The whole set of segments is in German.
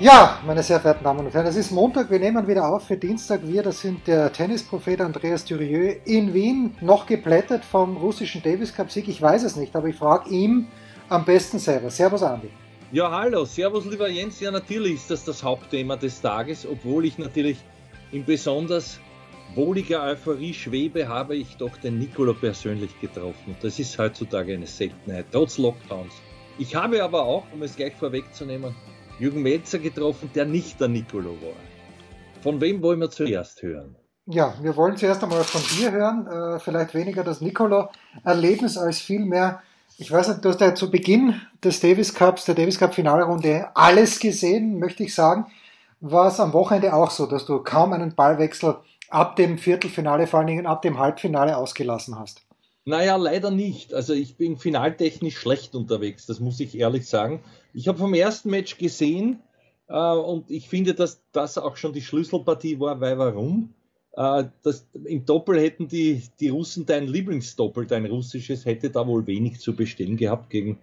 Ja, meine sehr verehrten Damen und Herren, es ist Montag, wir nehmen wieder auf für Dienstag. Wir, das sind der Tennisprophet Andreas Dürieu in Wien, noch geplättet vom russischen Davis Cup Sieg. Ich weiß es nicht, aber ich frage ihm am besten selber. Servus, Andi. Ja, hallo, servus, lieber Jens. Ja, natürlich ist das das Hauptthema des Tages, obwohl ich natürlich in besonders wohliger Euphorie schwebe, habe ich doch den Nicolo persönlich getroffen. Das ist heutzutage eine Seltenheit, trotz Lockdowns. Ich habe aber auch, um es gleich vorwegzunehmen, Jürgen Melzer getroffen, der nicht der Nicolo war. Von wem wollen wir zuerst hören? Ja, wir wollen zuerst einmal von dir hören, äh, vielleicht weniger das Nicolo-Erlebnis als vielmehr, ich weiß nicht, du hast ja zu Beginn des Davis Cups, der Davis Cup Finalrunde alles gesehen, möchte ich sagen. War es am Wochenende auch so, dass du kaum einen Ballwechsel ab dem Viertelfinale, vor allen Dingen ab dem Halbfinale ausgelassen hast? Naja, leider nicht. Also ich bin finaltechnisch schlecht unterwegs, das muss ich ehrlich sagen. Ich habe vom ersten Match gesehen äh, und ich finde, dass das auch schon die Schlüsselpartie war, weil warum? Äh, das, Im Doppel hätten die, die Russen dein Lieblingsdoppel, dein russisches, hätte da wohl wenig zu bestehen gehabt gegen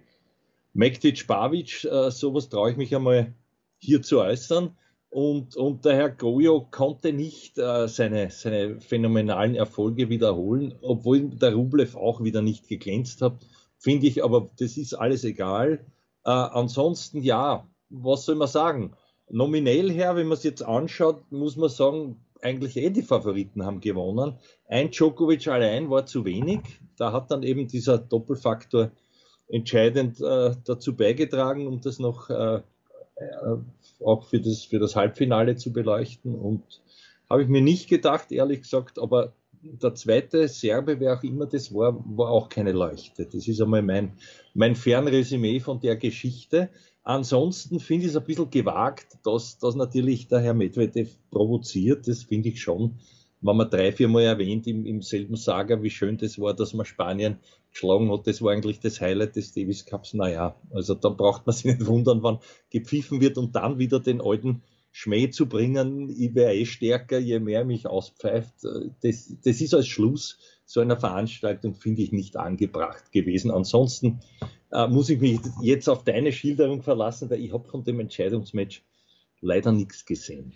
Mektic Bavic. Äh, sowas traue ich mich einmal hier zu äußern. Und, und der Herr Gojo konnte nicht äh, seine, seine phänomenalen Erfolge wiederholen, obwohl der Rublev auch wieder nicht geglänzt hat. Finde ich, aber das ist alles egal. Äh, ansonsten, ja, was soll man sagen? Nominell her, wenn man es jetzt anschaut, muss man sagen, eigentlich eh die Favoriten haben gewonnen. Ein Djokovic allein war zu wenig. Da hat dann eben dieser Doppelfaktor entscheidend äh, dazu beigetragen, um das noch äh, äh auch für das, für das Halbfinale zu beleuchten. Und habe ich mir nicht gedacht, ehrlich gesagt, aber der zweite Serbe, wer auch immer das war, war auch keine Leuchte. Das ist einmal mein, mein Fernresümee von der Geschichte. Ansonsten finde ich es ein bisschen gewagt, dass, dass natürlich der Herr Medvedev provoziert. Das finde ich schon, wenn man drei, vier Mal erwähnt im, im selben Saga, wie schön das war, dass man Spanien geschlagen hat. Das war eigentlich das Highlight des Davis Cups. Naja, also da braucht man sich nicht wundern, wann gepfiffen wird und dann wieder den alten Schmäh zu bringen. Ich wäre eh stärker, je mehr mich auspfeift. Das, das ist als Schluss so einer Veranstaltung, finde ich, nicht angebracht gewesen. Ansonsten äh, muss ich mich jetzt auf deine Schilderung verlassen, weil ich habe von dem Entscheidungsmatch leider nichts gesehen.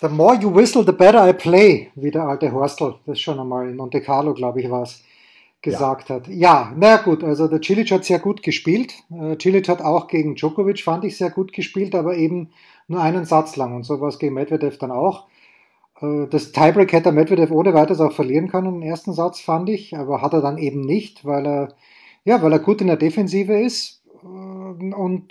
The more you whistle, the better I play, wie der alte Horstel das schon einmal in Monte Carlo, glaube ich, war es gesagt ja. hat. Ja, na gut, also der Cilic hat sehr gut gespielt. Äh, Cilic hat auch gegen Djokovic, fand ich, sehr gut gespielt, aber eben nur einen Satz lang und so war es gegen Medvedev dann auch. Äh, das Tiebreak hätte Medvedev ohne weiteres auch verlieren können, den ersten Satz, fand ich, aber hat er dann eben nicht, weil er, ja, weil er gut in der Defensive ist und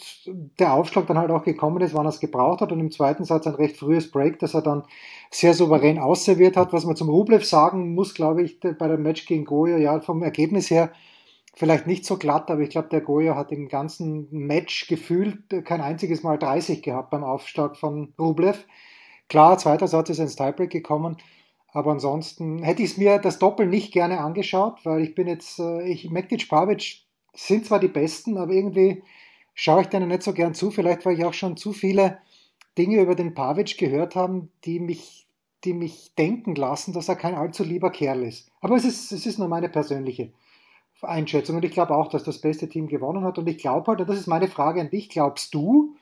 der Aufschlag dann halt auch gekommen ist, wann er es gebraucht hat und im zweiten Satz ein recht frühes Break, das er dann sehr souverän ausserviert hat. Was man zum Rublev sagen muss, glaube ich, bei dem Match gegen Goya, ja, vom Ergebnis her vielleicht nicht so glatt, aber ich glaube, der Goya hat im ganzen Match gefühlt kein einziges Mal 30 gehabt beim Aufschlag von Rublev. Klar, zweiter Satz ist ins Tiebreak gekommen, aber ansonsten hätte ich es mir das Doppel nicht gerne angeschaut, weil ich bin jetzt, äh, ich, Mektic Pavic sind zwar die Besten, aber irgendwie schaue ich denen nicht so gern zu. Vielleicht, weil ich auch schon zu viele Dinge über den Pavic gehört haben, die mich, die mich denken lassen, dass er kein allzu lieber Kerl ist. Aber es ist, es ist nur meine persönliche Einschätzung und ich glaube auch, dass das beste Team gewonnen hat und ich glaube halt, und das ist meine Frage an dich, glaubst du,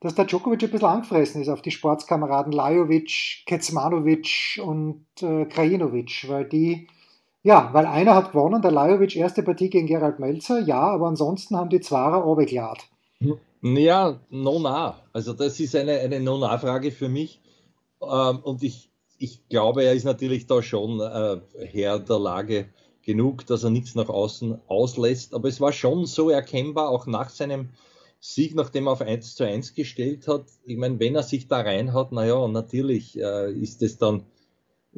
dass der Djokovic ein bisschen angefressen ist auf die Sportskameraden Lajovic, Kecmanovic und äh, Krajinovic, weil die, ja, weil einer hat gewonnen, der Lajovic erste Partie gegen Gerald Melzer, ja, aber ansonsten haben die Zwarer runtergeladen. Ja, no-na. Also das ist eine, eine no-na-Frage für mich. Ähm, und ich, ich glaube, er ist natürlich da schon äh, Herr der Lage genug, dass er nichts nach außen auslässt. Aber es war schon so erkennbar, auch nach seinem Sieg, nachdem er auf 1 zu 1 gestellt hat. Ich meine, wenn er sich da reinhaut, naja, natürlich äh, ist es dann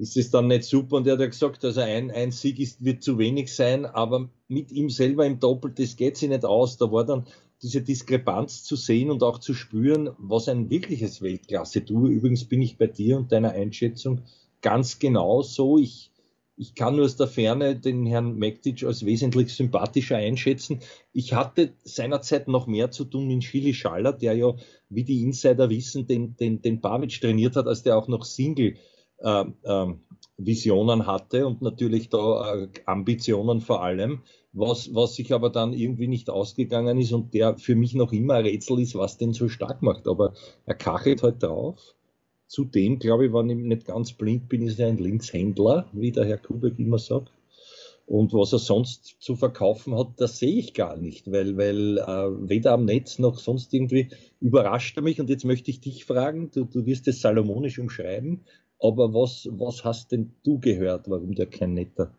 ist es dann nicht super. Und er hat ja gesagt, also ein, ein Sieg ist, wird zu wenig sein, aber mit ihm selber im Doppel, das geht sich nicht aus. Da war dann diese Diskrepanz zu sehen und auch zu spüren, was ein wirkliches Weltklasse. Du, übrigens bin ich bei dir und deiner Einschätzung ganz genau so. Ich, ich kann nur aus der Ferne den Herrn Mektic als wesentlich sympathischer einschätzen. Ich hatte seinerzeit noch mehr zu tun mit Chili Schaller, der ja, wie die Insider wissen, den, den, den Babic trainiert hat, als der auch noch Single Visionen hatte und natürlich da äh, Ambitionen vor allem, was, was sich aber dann irgendwie nicht ausgegangen ist und der für mich noch immer ein Rätsel ist, was den so stark macht. Aber er kachelt halt drauf. Zudem, glaube ich, wenn ich nicht ganz blind bin, ist er ein Linkshändler, wie der Herr Kubek immer sagt. Und was er sonst zu verkaufen hat, das sehe ich gar nicht, weil, weil äh, weder am Netz noch sonst irgendwie überrascht er mich. Und jetzt möchte ich dich fragen, du, du wirst es salomonisch umschreiben, aber was, was hast denn du gehört, warum der kein netter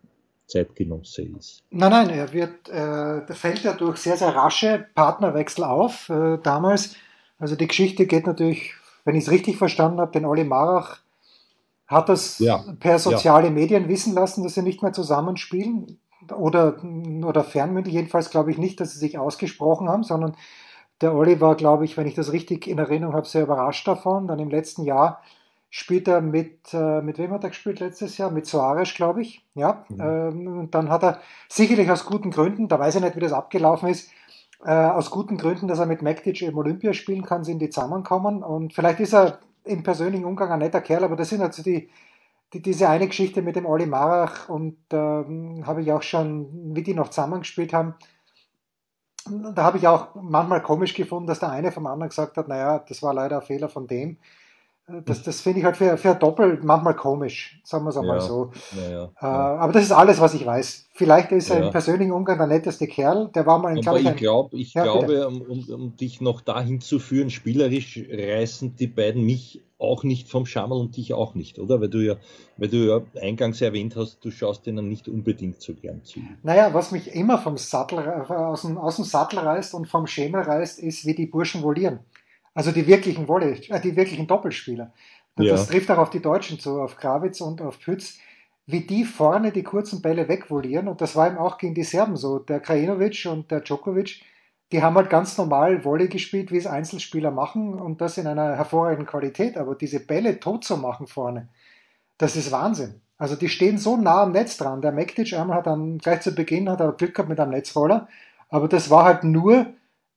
Zeitgenosse ist? Nein, nein, er wird, äh, fällt ja durch sehr, sehr rasche Partnerwechsel auf äh, damals. Also die Geschichte geht natürlich, wenn ich es richtig verstanden habe, den Olli Marach hat das ja, per soziale ja. Medien wissen lassen, dass sie nicht mehr zusammenspielen oder, oder fernmündlich. Jedenfalls glaube ich nicht, dass sie sich ausgesprochen haben, sondern der Olli war, glaube ich, wenn ich das richtig in Erinnerung habe, sehr überrascht davon. Dann im letzten Jahr spielt er mit, äh, mit wem hat er gespielt letztes Jahr? Mit Soares, glaube ich. Ja. Mhm. Ähm, und dann hat er sicherlich aus guten Gründen, da weiß ich nicht, wie das abgelaufen ist, äh, aus guten Gründen, dass er mit Mektic im Olympia spielen kann, sind die zusammenkommen. Und vielleicht ist er im persönlichen Umgang ein netter Kerl, aber das sind also die, die diese eine Geschichte mit dem Oli Marach und ähm, habe ich auch schon, wie die noch zusammengespielt haben, da habe ich auch manchmal komisch gefunden, dass der eine vom anderen gesagt hat, naja, das war leider ein Fehler von dem. Das, das finde ich halt für, für Doppel manchmal komisch, sagen wir es einmal ja, so. Ja, ja, äh, aber das ist alles, was ich weiß. Vielleicht ist er im persönlichen Umgang der netteste Kerl. Der war mal, glaube ich, ich, glaub, ich glaube, um, um, um, dich noch dahin zu führen, spielerisch reißen die beiden mich auch nicht vom Schammel und dich auch nicht, oder? Weil du ja, weil du ja eingangs erwähnt hast, du schaust denen nicht unbedingt so gern zu. Naja, was mich immer vom Sattel, aus, dem, aus dem Sattel reißt und vom Schema reißt, ist, wie die Burschen volieren. Also die wirklichen Wolle, äh, die wirklichen Doppelspieler. Das ja. trifft auch auf die Deutschen zu, auf Krawitz und auf Pütz, wie die vorne die kurzen Bälle wegvolieren. Und das war eben auch gegen die Serben so. Der Krajinovic und der Djokovic, die haben halt ganz normal Wolle gespielt, wie es Einzelspieler machen und das in einer hervorragenden Qualität. Aber diese Bälle tot zu machen vorne, das ist Wahnsinn. Also die stehen so nah am Netz dran. Der Mektic einmal hat dann gleich zu Beginn hat er Glück gehabt mit einem Netzroller, aber das war halt nur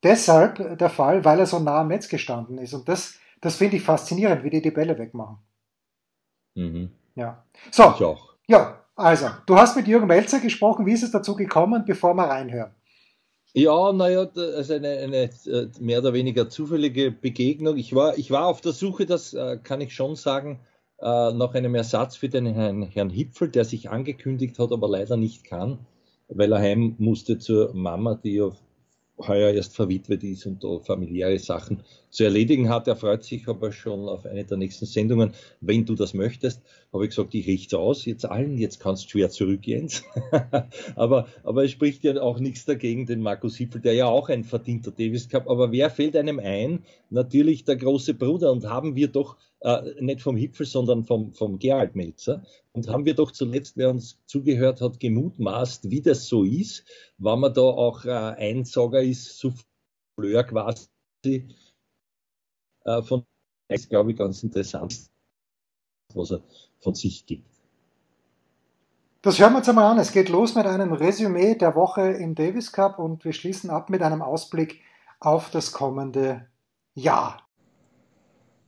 deshalb der Fall, weil er so nah am Netz gestanden ist. Und das, das finde ich faszinierend, wie die die Bälle wegmachen. Mhm. Ja. So. Ich auch. Ja, also, du hast mit Jürgen Melzer gesprochen. Wie ist es dazu gekommen, bevor wir reinhören? Ja, naja, also eine, eine äh, mehr oder weniger zufällige Begegnung. Ich war, ich war auf der Suche, das äh, kann ich schon sagen, äh, nach einem Ersatz für den Herrn, Herrn Hipfel, der sich angekündigt hat, aber leider nicht kann, weil er heim musste zur Mama, die ja heuer erst verwitwet ist und da familiäre Sachen zu erledigen hat. Er freut sich aber schon auf eine der nächsten Sendungen. Wenn du das möchtest, habe ich gesagt, ich richte aus, jetzt allen, jetzt kannst du schwer zurück, Jens. aber, aber es spricht ja auch nichts dagegen, den Markus Hippel, der ja auch ein verdienter Davis Cup. Aber wer fällt einem ein? Natürlich der große Bruder. Und haben wir doch äh, nicht vom Hipfel, sondern vom, vom Gerald Melzer. Und haben wir doch zuletzt, wer uns zugehört hat, gemutmaßt, wie das so ist, wenn man da auch äh, Einsager ist, Souffleur quasi äh, von, ist glaube ich ganz interessant, was er von sich gibt. Das hören wir uns einmal an. Es geht los mit einem Resümee der Woche im Davis Cup und wir schließen ab mit einem Ausblick auf das kommende Jahr.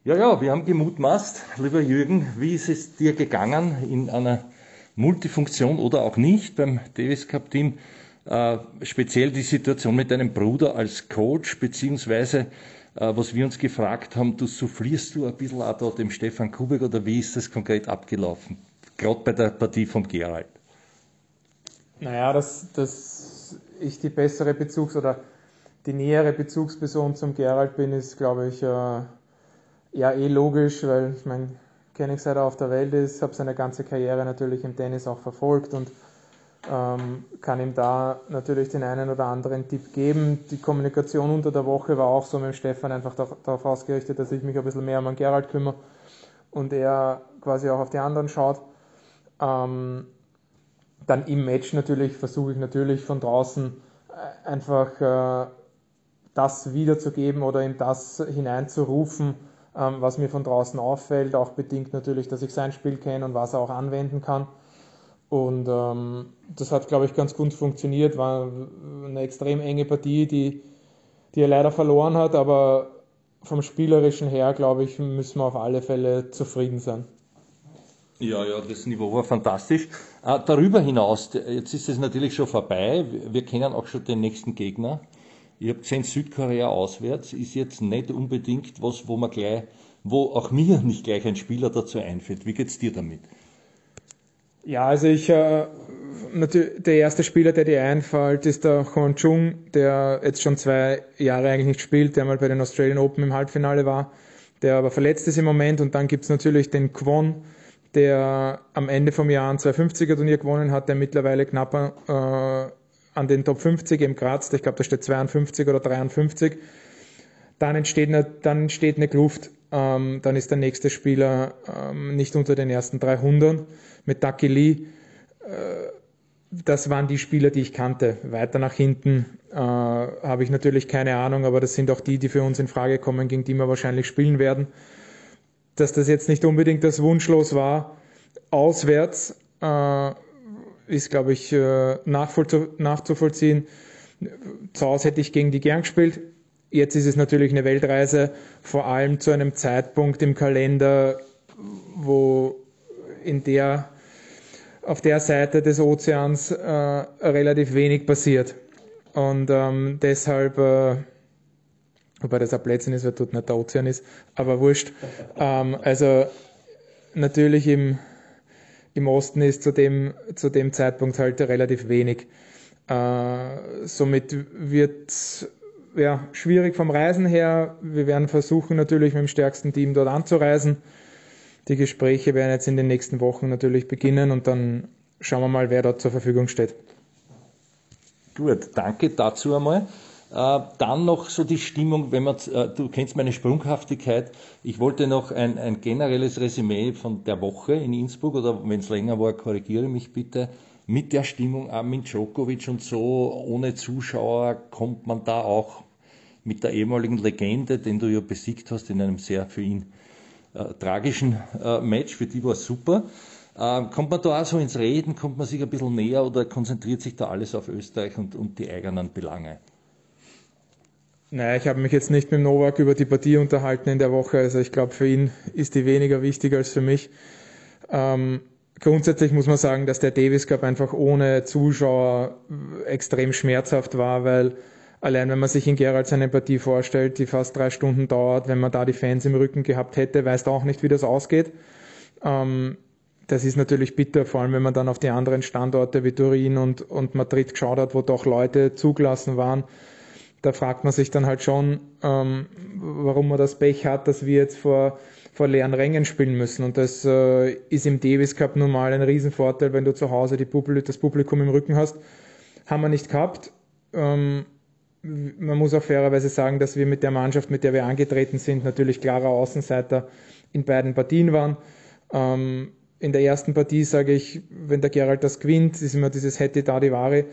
Ja, ja, wir haben gemutmaßt, lieber Jürgen, wie ist es dir gegangen in einer Multifunktion oder auch nicht beim Davis Cup Team? Äh, speziell die Situation mit deinem Bruder als Coach, beziehungsweise äh, was wir uns gefragt haben, du soufflierst du ein bisschen auch da dem Stefan Kubek oder wie ist das konkret abgelaufen? Gerade bei der Partie vom Gerald. Naja, dass, dass ich die bessere Bezugs- oder die nähere Bezugsperson zum Gerald bin, ist, glaube ich, äh, ja, eh logisch, weil ich meine, kenne seit er auf der Welt ist, habe seine ganze Karriere natürlich im Tennis auch verfolgt und ähm, kann ihm da natürlich den einen oder anderen Tipp geben. Die Kommunikation unter der Woche war auch so mit dem Stefan einfach darauf ausgerichtet, dass ich mich ein bisschen mehr um Gerald kümmere und er quasi auch auf die anderen schaut. Ähm, dann im Match natürlich versuche ich natürlich von draußen äh, einfach äh, das wiederzugeben oder in das hineinzurufen, ähm, was mir von draußen auffällt, auch bedingt natürlich, dass ich sein Spiel kenne und was er auch anwenden kann. Und ähm, das hat, glaube ich, ganz gut funktioniert. War eine extrem enge Partie, die, die er leider verloren hat, aber vom Spielerischen her, glaube ich, müssen wir auf alle Fälle zufrieden sein. Ja, ja, das Niveau war fantastisch. Äh, darüber hinaus, jetzt ist es natürlich schon vorbei. Wir kennen auch schon den nächsten Gegner. Ich habe gesehen, Südkorea auswärts ist jetzt nicht unbedingt was, wo man gleich, wo auch mir nicht gleich ein Spieler dazu einfällt. Wie geht's dir damit? Ja, also ich, äh, der erste Spieler, der dir einfällt, ist der Hon Chung, der jetzt schon zwei Jahre eigentlich nicht spielt, der mal bei den Australian Open im Halbfinale war, der aber verletzt ist im Moment. Und dann gibt's natürlich den Kwon, der am Ende vom Jahr ein 250er Turnier gewonnen hat, der mittlerweile knapp äh, an den Top 50 im Graz, ich glaube, da steht 52 oder 53. Dann entsteht eine, dann entsteht eine Kluft. Ähm, dann ist der nächste Spieler ähm, nicht unter den ersten 300 mit Ducky Lee. Äh, das waren die Spieler, die ich kannte. Weiter nach hinten äh, habe ich natürlich keine Ahnung, aber das sind auch die, die für uns in Frage kommen, gegen die wir wahrscheinlich spielen werden. Dass das jetzt nicht unbedingt das Wunschlos war, auswärts, äh, ist, glaube ich, äh, nachzuvollziehen. Zu Hause hätte ich gegen die gern gespielt. Jetzt ist es natürlich eine Weltreise, vor allem zu einem Zeitpunkt im Kalender, wo in der auf der Seite des Ozeans äh, relativ wenig passiert. Und ähm, deshalb, äh, wobei das ein Plätzchen ist, weil dort nicht der Ozean ist, aber wurscht. Ähm, also natürlich im, im Osten ist zu dem, zu dem Zeitpunkt halt relativ wenig. Äh, somit wird ja schwierig vom Reisen her. Wir werden versuchen natürlich mit dem stärksten Team dort anzureisen die Gespräche werden jetzt in den nächsten Wochen natürlich beginnen und dann schauen wir mal, wer dort zur Verfügung steht. Gut, danke dazu einmal. Äh, dann noch so die Stimmung, wenn man, äh, du kennst meine Sprunghaftigkeit. Ich wollte noch ein, ein generelles Resümee von der Woche in Innsbruck oder wenn es länger war, korrigiere mich bitte. Mit der Stimmung Armin Djokovic und so, ohne Zuschauer, kommt man da auch mit der ehemaligen Legende, den du ja besiegt hast, in einem sehr für ihn äh, tragischen äh, Match, für die war es super. Äh, kommt man da auch so ins Reden, kommt man sich ein bisschen näher oder konzentriert sich da alles auf Österreich und, und die eigenen Belange? Naja, ich habe mich jetzt nicht mit Novak über die Partie unterhalten in der Woche. Also ich glaube, für ihn ist die weniger wichtig als für mich. Ähm, grundsätzlich muss man sagen, dass der Davis Cup einfach ohne Zuschauer extrem schmerzhaft war, weil Allein wenn man sich in Gerald seine Partie vorstellt, die fast drei Stunden dauert, wenn man da die Fans im Rücken gehabt hätte, weiß du auch nicht, wie das ausgeht. Ähm, das ist natürlich bitter, vor allem wenn man dann auf die anderen Standorte wie Turin und, und Madrid geschaut hat, wo doch Leute zugelassen waren. Da fragt man sich dann halt schon, ähm, warum man das Pech hat, dass wir jetzt vor, vor leeren Rängen spielen müssen. Und das äh, ist im Davis Cup nun mal ein Riesenvorteil, wenn du zu Hause Publi das Publikum im Rücken hast. Haben wir nicht gehabt. Ähm, man muss auch fairerweise sagen, dass wir mit der Mannschaft, mit der wir angetreten sind, natürlich klarer Außenseiter in beiden Partien waren. Ähm, in der ersten Partie sage ich, wenn der Gerald das gewinnt, ist immer dieses hätte da die Ware,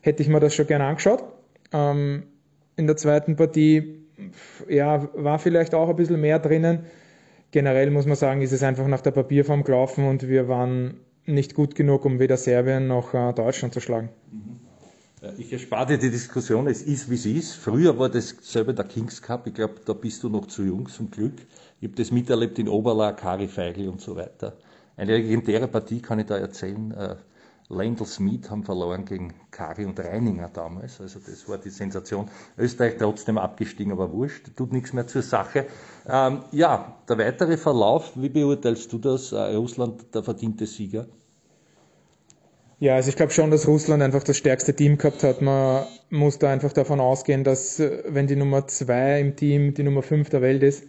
hätte ich mir das schon gerne angeschaut. Ähm, in der zweiten Partie, ja, war vielleicht auch ein bisschen mehr drinnen. Generell muss man sagen, ist es einfach nach der Papierform gelaufen und wir waren nicht gut genug, um weder Serbien noch äh, Deutschland zu schlagen. Mhm. Äh, ich erspare dir die Diskussion, es ist wie es ist. Früher war das selber der Kings Cup, ich glaube, da bist du noch zu jung zum Glück. Ich habe das miterlebt in Oberla, Kari Feigl und so weiter. Eine legendäre Partie kann ich da erzählen. Äh, Lendl Smith haben verloren gegen Kari und Reininger damals. Also das war die Sensation. Österreich trotzdem abgestiegen, aber wurscht, tut nichts mehr zur Sache. Ähm, ja, der weitere Verlauf, wie beurteilst du das? Äh, Russland der verdiente Sieger? Ja, also ich glaube schon, dass Russland einfach das stärkste Team gehabt hat. Man muss da einfach davon ausgehen, dass äh, wenn die Nummer zwei im Team die Nummer fünf der Welt ist,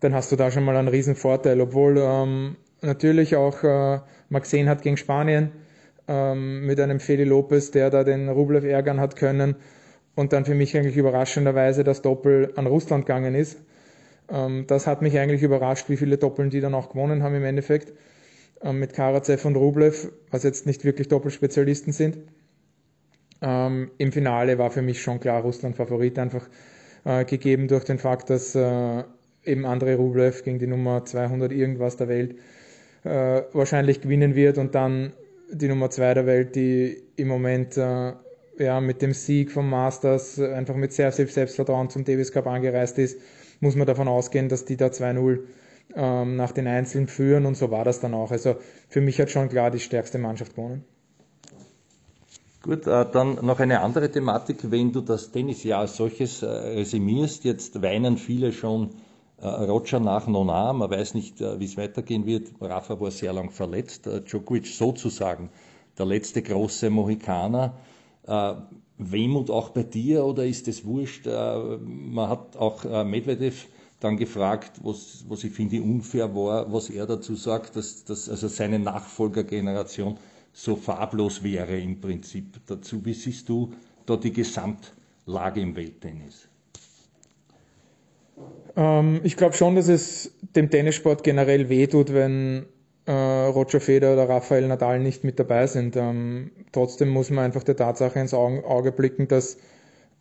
dann hast du da schon mal einen riesen Vorteil. Obwohl ähm, natürlich auch äh, man gesehen hat gegen Spanien ähm, mit einem Feli Lopez, der da den Rublev ärgern hat können und dann für mich eigentlich überraschenderweise das Doppel an Russland gegangen ist. Ähm, das hat mich eigentlich überrascht, wie viele Doppeln die dann auch gewonnen haben im Endeffekt. Ähm, mit Karatsev und Rublev, was jetzt nicht wirklich Doppelspezialisten sind. Ähm, Im Finale war für mich schon klar Russland Favorit, einfach äh, gegeben durch den Fakt, dass äh, eben Andrei Rublev gegen die Nummer 200 irgendwas der Welt äh, wahrscheinlich gewinnen wird und dann die Nummer 2 der Welt, die im Moment äh, ja, mit dem Sieg vom Masters einfach mit sehr viel Selbstvertrauen zum Davis Cup angereist ist, muss man davon ausgehen, dass die da 2-0 ähm, nach den Einzelnen führen und so war das dann auch. Also für mich hat schon klar die stärkste Mannschaft gewonnen. Gut, äh, dann noch eine andere Thematik. Wenn du das Tennisjahr als solches äh, resümierst, jetzt weinen viele schon äh, Roger nach Nona, man weiß nicht, wie es weitergehen wird. Rafa war sehr lang verletzt. Djokovic sozusagen der letzte große Mohikaner. Wehmut auch bei dir oder ist es wurscht? Man hat auch Medvedev dann gefragt, was, was ich finde unfair war, was er dazu sagt, dass, dass also seine Nachfolgergeneration so farblos wäre im Prinzip dazu. Wie siehst du da die Gesamtlage im Welttennis? Ähm, ich glaube schon, dass es dem Tennissport generell wehtut, wenn äh, Roger Federer oder Rafael Nadal nicht mit dabei sind. Ähm, trotzdem muss man einfach der Tatsache ins Auge, Auge blicken, dass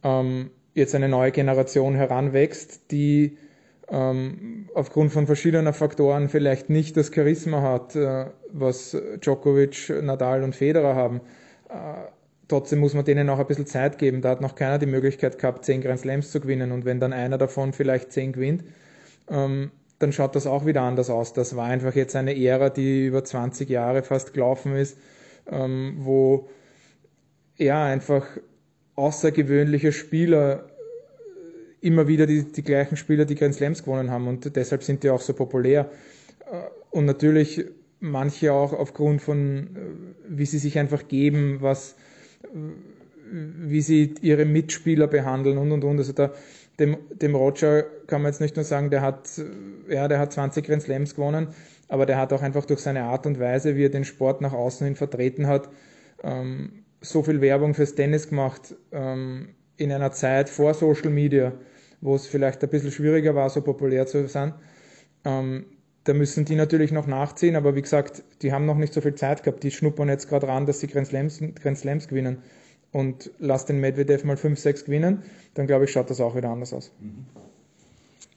ähm, jetzt eine neue Generation heranwächst, die ähm, aufgrund von verschiedener Faktoren vielleicht nicht das Charisma hat, äh, was Djokovic, Nadal und Federer haben. Äh, trotzdem muss man denen auch ein bisschen Zeit geben. Da hat noch keiner die Möglichkeit gehabt, zehn Grand Slams zu gewinnen. Und wenn dann einer davon vielleicht zehn gewinnt, ähm, dann schaut das auch wieder anders aus. Das war einfach jetzt eine Ära, die über 20 Jahre fast gelaufen ist, ähm, wo ja einfach außergewöhnliche Spieler immer wieder die, die gleichen Spieler, die Grand Slams gewonnen haben und deshalb sind die auch so populär. Äh, und natürlich manche auch aufgrund von, äh, wie sie sich einfach geben, was, äh, wie sie ihre Mitspieler behandeln und und und. Also da, dem, dem Roger kann man jetzt nicht nur sagen, der hat, ja, der hat 20 Grand Slams gewonnen, aber der hat auch einfach durch seine Art und Weise, wie er den Sport nach außen hin vertreten hat, ähm, so viel Werbung fürs Tennis gemacht ähm, in einer Zeit vor Social Media, wo es vielleicht ein bisschen schwieriger war, so populär zu sein. Ähm, da müssen die natürlich noch nachziehen, aber wie gesagt, die haben noch nicht so viel Zeit gehabt. Die schnuppern jetzt gerade ran, dass sie Grand Slams, Grand Slams gewinnen. Und lass den Medvedev mal 5, 6 gewinnen, dann glaube ich, schaut das auch wieder anders aus.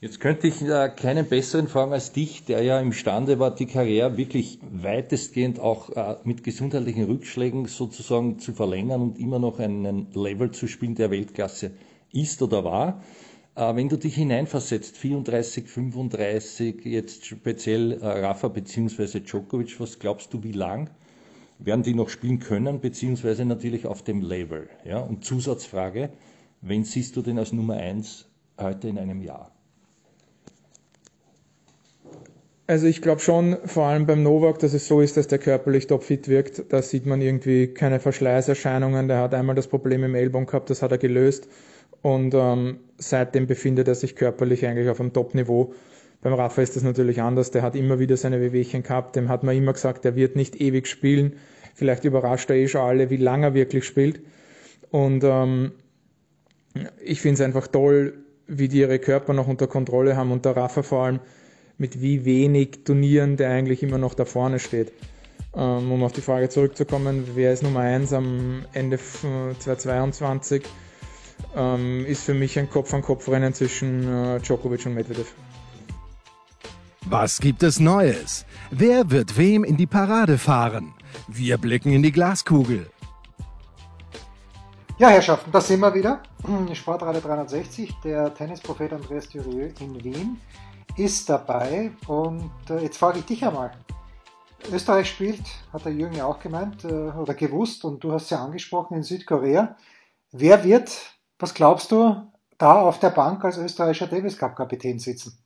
Jetzt könnte ich äh, keinen besseren fragen als dich, der ja imstande war, die Karriere wirklich weitestgehend auch äh, mit gesundheitlichen Rückschlägen sozusagen zu verlängern und immer noch einen Level zu spielen, der Weltklasse ist oder war. Äh, wenn du dich hineinversetzt, 34, 35, jetzt speziell äh, Rafa bzw. Djokovic, was glaubst du, wie lang werden die noch spielen können, beziehungsweise natürlich auf dem Level? Ja? Und Zusatzfrage, wen siehst du denn als Nummer 1 heute in einem Jahr? Also ich glaube schon, vor allem beim Novak, dass es so ist, dass der körperlich topfit wirkt. Da sieht man irgendwie keine Verschleißerscheinungen. Der hat einmal das Problem im Ellbogen gehabt, das hat er gelöst. Und ähm, seitdem befindet er sich körperlich eigentlich auf einem Top-Niveau. Beim Rafa ist das natürlich anders. Der hat immer wieder seine Wehwehchen gehabt. Dem hat man immer gesagt, der wird nicht ewig spielen. Vielleicht überrascht er eh schon alle, wie lange er wirklich spielt. Und ähm, ich finde es einfach toll, wie die ihre Körper noch unter Kontrolle haben und der Rafa vor allem mit wie wenig Turnieren der eigentlich immer noch da vorne steht. Ähm, um auf die Frage zurückzukommen, wer ist Nummer 1 am Ende 2022? Ähm, ist für mich ein Kopf-an-Kopf-Rennen zwischen äh, Djokovic und Medvedev. Was gibt es Neues? Wer wird wem in die Parade fahren? Wir blicken in die Glaskugel. Ja, Herrschaften, da sind wir wieder. Sportradio 360, der Tennisprophet Andreas Dürieu in Wien ist dabei. Und äh, jetzt frage ich dich einmal. Österreich spielt, hat der Jürgen ja auch gemeint äh, oder gewusst und du hast ja angesprochen in Südkorea. Wer wird was glaubst du, da auf der Bank als österreichischer Davis Cup Kapitän sitzen?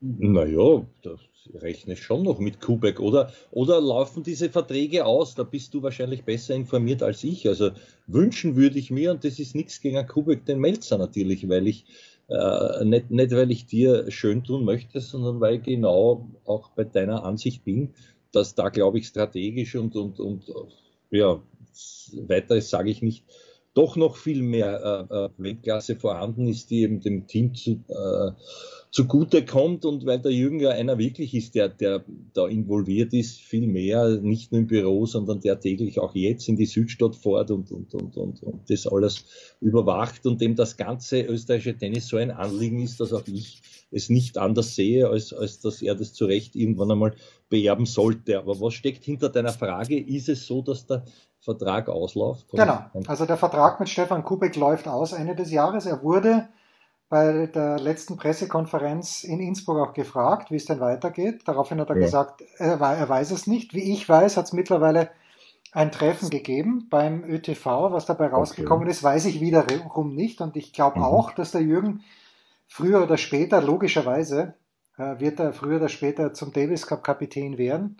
Naja, da rechne ich schon noch mit Kubek. Oder, oder laufen diese Verträge aus? Da bist du wahrscheinlich besser informiert als ich. Also wünschen würde ich mir, und das ist nichts gegen Kubek, den Melzer natürlich, weil ich äh, nicht, nicht weil ich dir schön tun möchte, sondern weil ich genau auch bei deiner Ansicht bin, dass da, glaube ich, strategisch und, und, und ja, weiter sage ich nicht, doch noch viel mehr äh, äh, Weltklasse vorhanden ist, die eben dem Team zu, äh, zugute kommt. Und weil der Jürgen ja einer wirklich ist, der, der da involviert ist, viel mehr, nicht nur im Büro, sondern der täglich auch jetzt in die Südstadt fährt und, und, und, und, und das alles überwacht und dem das ganze österreichische Tennis so ein Anliegen ist, dass auch ich es nicht anders sehe, als, als dass er das zu Recht irgendwann einmal beerben sollte. Aber was steckt hinter deiner Frage? Ist es so, dass der Vertrag ausläuft? Genau, also der Vertrag mit Stefan Kubek läuft aus Ende des Jahres. Er wurde bei der letzten Pressekonferenz in Innsbruck auch gefragt, wie es denn weitergeht. Daraufhin hat er ja. gesagt, er, er, weiß es nicht. Wie ich weiß, hat es mittlerweile ein Treffen gegeben beim ÖTV. Was dabei rausgekommen okay. ist, weiß ich wiederum nicht. Und ich glaube mhm. auch, dass der Jürgen früher oder später, logischerweise, wird er früher oder später zum Davis Cup Kapitän werden.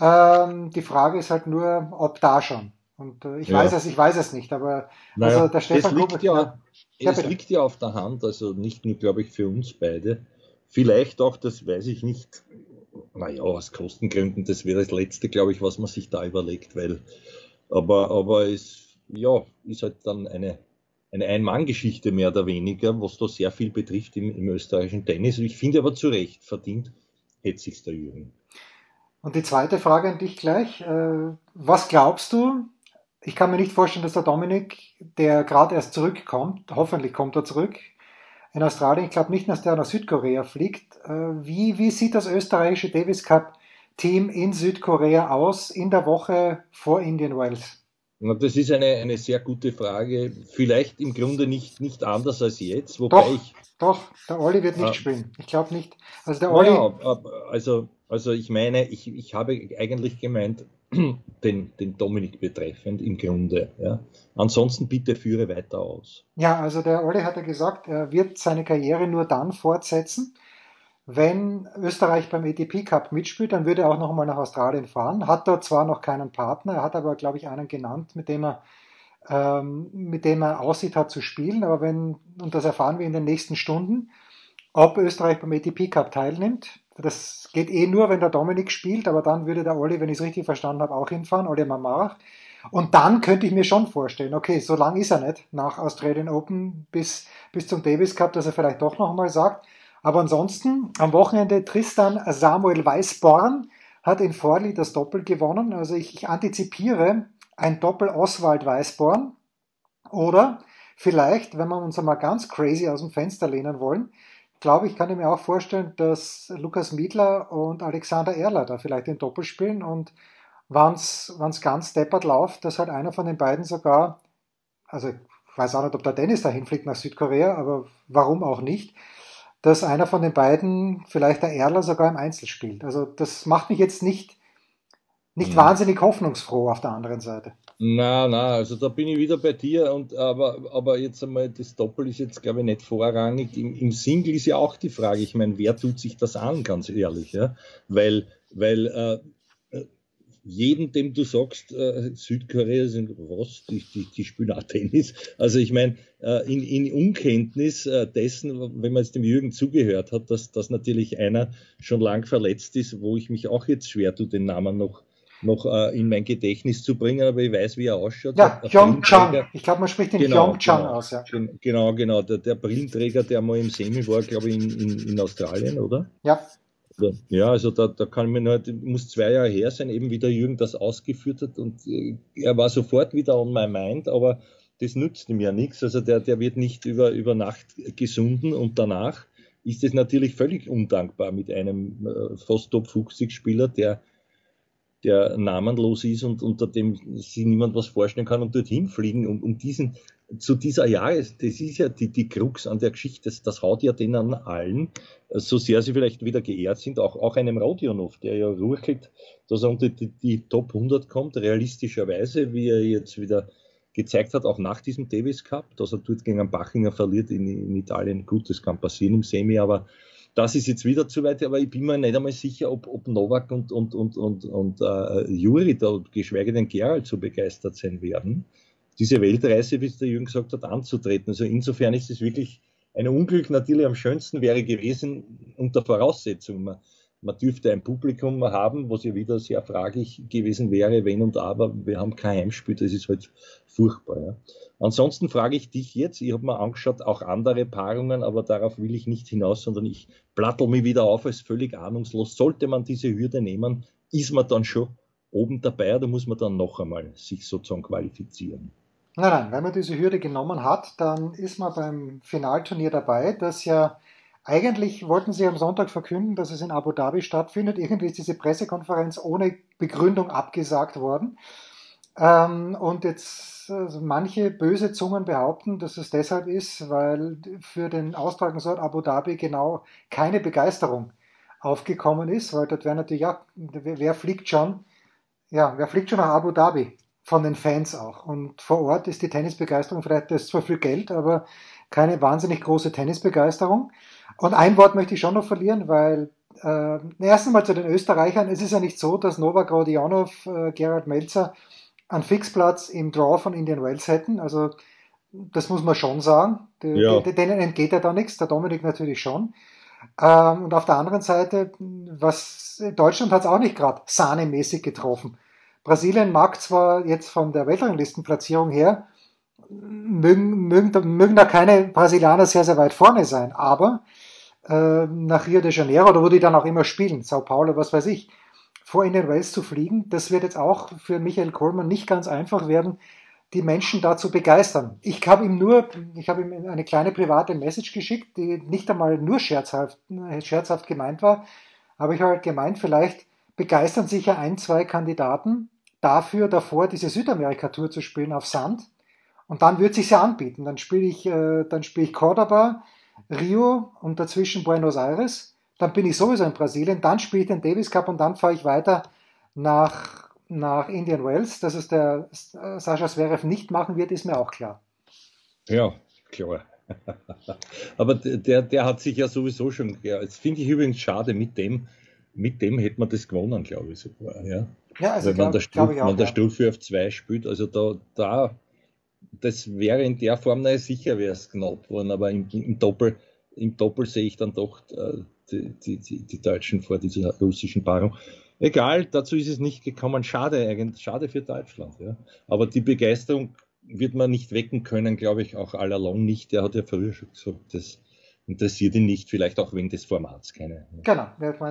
Ähm, die Frage ist halt nur, ob da schon. Und äh, ich ja. weiß es, ich weiß es nicht, aber naja, also der Stefan Kubek, ja, ja, es liegt ja auf der Hand, also nicht nur, glaube ich, für uns beide. Vielleicht auch, das weiß ich nicht, naja, aus Kostengründen, das wäre das Letzte, glaube ich, was man sich da überlegt, weil, aber, aber es, ja, ist halt dann eine, eine Ein-Mann-Geschichte mehr oder weniger, was da sehr viel betrifft im, im österreichischen Tennis. Ich finde aber zu Recht verdient, hätte sich der Jürgen. Und die zweite Frage an dich gleich. Äh, was glaubst du, ich kann mir nicht vorstellen, dass der Dominik, der gerade erst zurückkommt, hoffentlich kommt er zurück, in Australien, ich glaube nicht, dass der nach Südkorea fliegt. Äh, wie, wie sieht das österreichische Davis Cup Team in Südkorea aus in der Woche vor Indian Wells? Das ist eine, eine sehr gute Frage. Vielleicht im Grunde nicht, nicht anders als jetzt, wobei doch, ich. Doch, der Olli wird nicht äh, spielen. Ich glaube nicht. Also der Olli. Ja, also, also ich meine, ich, ich habe eigentlich gemeint, den, den Dominik betreffend im Grunde. Ja. Ansonsten bitte führe weiter aus. Ja, also der Olli hat ja gesagt, er wird seine Karriere nur dann fortsetzen, wenn Österreich beim ATP Cup mitspielt, dann würde er auch nochmal nach Australien fahren. Hat dort zwar noch keinen Partner, er hat aber, glaube ich, einen genannt, mit dem er, ähm, mit dem er aussieht hat zu spielen. Aber wenn, und das erfahren wir in den nächsten Stunden, ob Österreich beim ATP Cup teilnimmt, das geht eh nur, wenn der Dominik spielt, aber dann würde der Olli, wenn ich es richtig verstanden habe, auch hinfahren, Olli Mamach. Und dann könnte ich mir schon vorstellen, okay, so lang ist er nicht nach Australian Open bis, bis zum Davis Cup, dass er vielleicht doch nochmal sagt. Aber ansonsten, am Wochenende Tristan Samuel Weißborn hat in Forli das Doppel gewonnen. Also ich, ich antizipiere ein Doppel Oswald Weißborn. Oder vielleicht, wenn wir uns einmal ganz crazy aus dem Fenster lehnen wollen, glaube ich, kann ich mir auch vorstellen, dass Lukas Miedler und Alexander Erler da vielleicht den Doppel spielen und wenn es ganz deppert läuft, dass halt einer von den beiden sogar, also ich weiß auch nicht, ob der Dennis dahin fliegt nach Südkorea, aber warum auch nicht, dass einer von den beiden, vielleicht der Erler, sogar im Einzel spielt. Also das macht mich jetzt nicht, nicht mhm. wahnsinnig hoffnungsfroh auf der anderen Seite. Na, na, also da bin ich wieder bei dir und aber, aber jetzt einmal das Doppel ist jetzt glaube ich nicht vorrangig. Im, Im, Single ist ja auch die Frage, ich meine, wer tut sich das an, ganz ehrlich, ja? Weil, weil äh, jeden, dem du sagst, äh, Südkorea sind was, die, die, die spielen auch Tennis. Also ich meine, äh, in, in Unkenntnis äh, dessen, wenn man jetzt dem Jürgen zugehört hat, dass, dass natürlich einer schon lang verletzt ist, wo ich mich auch jetzt schwer tue, den Namen noch noch äh, in mein Gedächtnis zu bringen, aber ich weiß, wie er ausschaut. Ja, Pyeongchang. Ich glaube, man spricht den genau, Pyeongchang genau, aus. Ja. Genau, genau. Der, der Brillenträger, der mal im Semi war, glaube ich, in, in, in Australien, oder? Ja. Ja, also da, da kann man nur, muss zwei Jahre her sein, eben wie der Jürgen das ausgeführt hat und äh, er war sofort wieder on my mind, aber das nützt ihm ja nichts. Also der, der wird nicht über, über Nacht gesunden und danach ist es natürlich völlig undankbar mit einem äh, fast Top 50 Spieler, der der namenlos ist und unter dem sich niemand was vorstellen kann und dorthin fliegen. Und um diesen, zu dieser Jahres, das ist ja die, die Krux an der Geschichte, das, das haut ja den an allen, so sehr sie vielleicht wieder geehrt sind, auch, auch einem Rodionov, der ja ruckelt, dass er unter die, die Top 100 kommt, realistischerweise, wie er jetzt wieder gezeigt hat, auch nach diesem Davis Cup, dass er dort gegen einen Bachinger verliert in, in Italien. Gut, das kann passieren im Semi, aber das ist jetzt wieder zu weit, aber ich bin mir nicht einmal sicher, ob, ob Novak und, und, und, und, und äh, Juri da, geschweige denn Gerald, so begeistert sein werden, diese Weltreise, wie es der Jürgen gesagt hat, anzutreten. Also insofern ist es wirklich ein Unglück. Natürlich am schönsten wäre gewesen, unter Voraussetzung, man, man dürfte ein Publikum haben, was ja wieder sehr fraglich gewesen wäre, wenn und aber. Wir haben kein Heimspiel, das ist halt furchtbar. Ja. Ansonsten frage ich dich jetzt, ich habe mir angeschaut, auch andere Paarungen, aber darauf will ich nicht hinaus, sondern ich plattel mich wieder auf als völlig ahnungslos. Sollte man diese Hürde nehmen, ist man dann schon oben dabei oder muss man dann noch einmal sich sozusagen qualifizieren? Nein, nein, wenn man diese Hürde genommen hat, dann ist man beim Finalturnier dabei, das ja eigentlich wollten sie am Sonntag verkünden, dass es in Abu Dhabi stattfindet. Irgendwie ist diese Pressekonferenz ohne Begründung abgesagt worden. Ähm, und jetzt also manche böse Zungen behaupten, dass es deshalb ist, weil für den Austragungsort Abu Dhabi genau keine Begeisterung aufgekommen ist, weil dort wäre natürlich, ja, wer fliegt schon, ja, wer fliegt schon nach Abu Dhabi? Von den Fans auch. Und vor Ort ist die Tennisbegeisterung vielleicht, das ist zwar viel Geld, aber keine wahnsinnig große Tennisbegeisterung. Und ein Wort möchte ich schon noch verlieren, weil äh, erst einmal zu den Österreichern. Es ist ja nicht so, dass Novak Rodionov, äh, Gerhard Melzer einen Fixplatz im Draw von Indian Wells hätten. Also das muss man schon sagen. Die, ja. Denen entgeht ja da nichts, der Dominik natürlich schon. Ähm, und auf der anderen Seite, was Deutschland hat es auch nicht gerade sahnemäßig getroffen. Brasilien mag zwar jetzt von der Weltranglistenplatzierung her mögen, mögen, mögen da keine Brasilianer sehr, sehr weit vorne sein, aber äh, nach Rio de Janeiro, oder wo die dann auch immer spielen, Sao Paulo, was weiß ich, vor in den Wales zu fliegen, das wird jetzt auch für Michael Kohlmann nicht ganz einfach werden, die Menschen da zu begeistern. Ich habe ihm nur, ich habe ihm eine kleine private Message geschickt, die nicht einmal nur scherzhaft, scherzhaft gemeint war, aber ich habe halt gemeint, vielleicht begeistern sich ja ein, zwei Kandidaten dafür, davor diese Südamerika-Tour zu spielen auf Sand und dann wird sich ja anbieten. Dann spiele ich, äh, dann spiele ich Cordoba, Rio und dazwischen Buenos Aires. Dann bin ich sowieso in Brasilien. Dann spiele ich den Davis Cup und dann fahre ich weiter nach, nach Indian Wells. Dass es der äh, Sascha Zverev nicht machen wird, ist mir auch klar. Ja, klar. Aber der, der hat sich ja sowieso schon, ja, das finde ich übrigens schade, mit dem, mit dem hätte man das gewonnen, glaube ich sogar. Ja, ja also glaub, man der, Stuhl, man der Stufe auf zwei spielt, also da, da das wäre in der Form, naja, sicher wäre es knapp worden, aber im, im, Doppel, im Doppel sehe ich dann doch äh, die, die, die, die, Deutschen vor dieser russischen Paarung. Egal, dazu ist es nicht gekommen. Schade, schade für Deutschland. Ja. Aber die Begeisterung wird man nicht wecken können, glaube ich, auch allalong nicht. Der hat ja früher schon gesagt, das interessiert ihn nicht, vielleicht auch wegen des Formats, keine. Genau,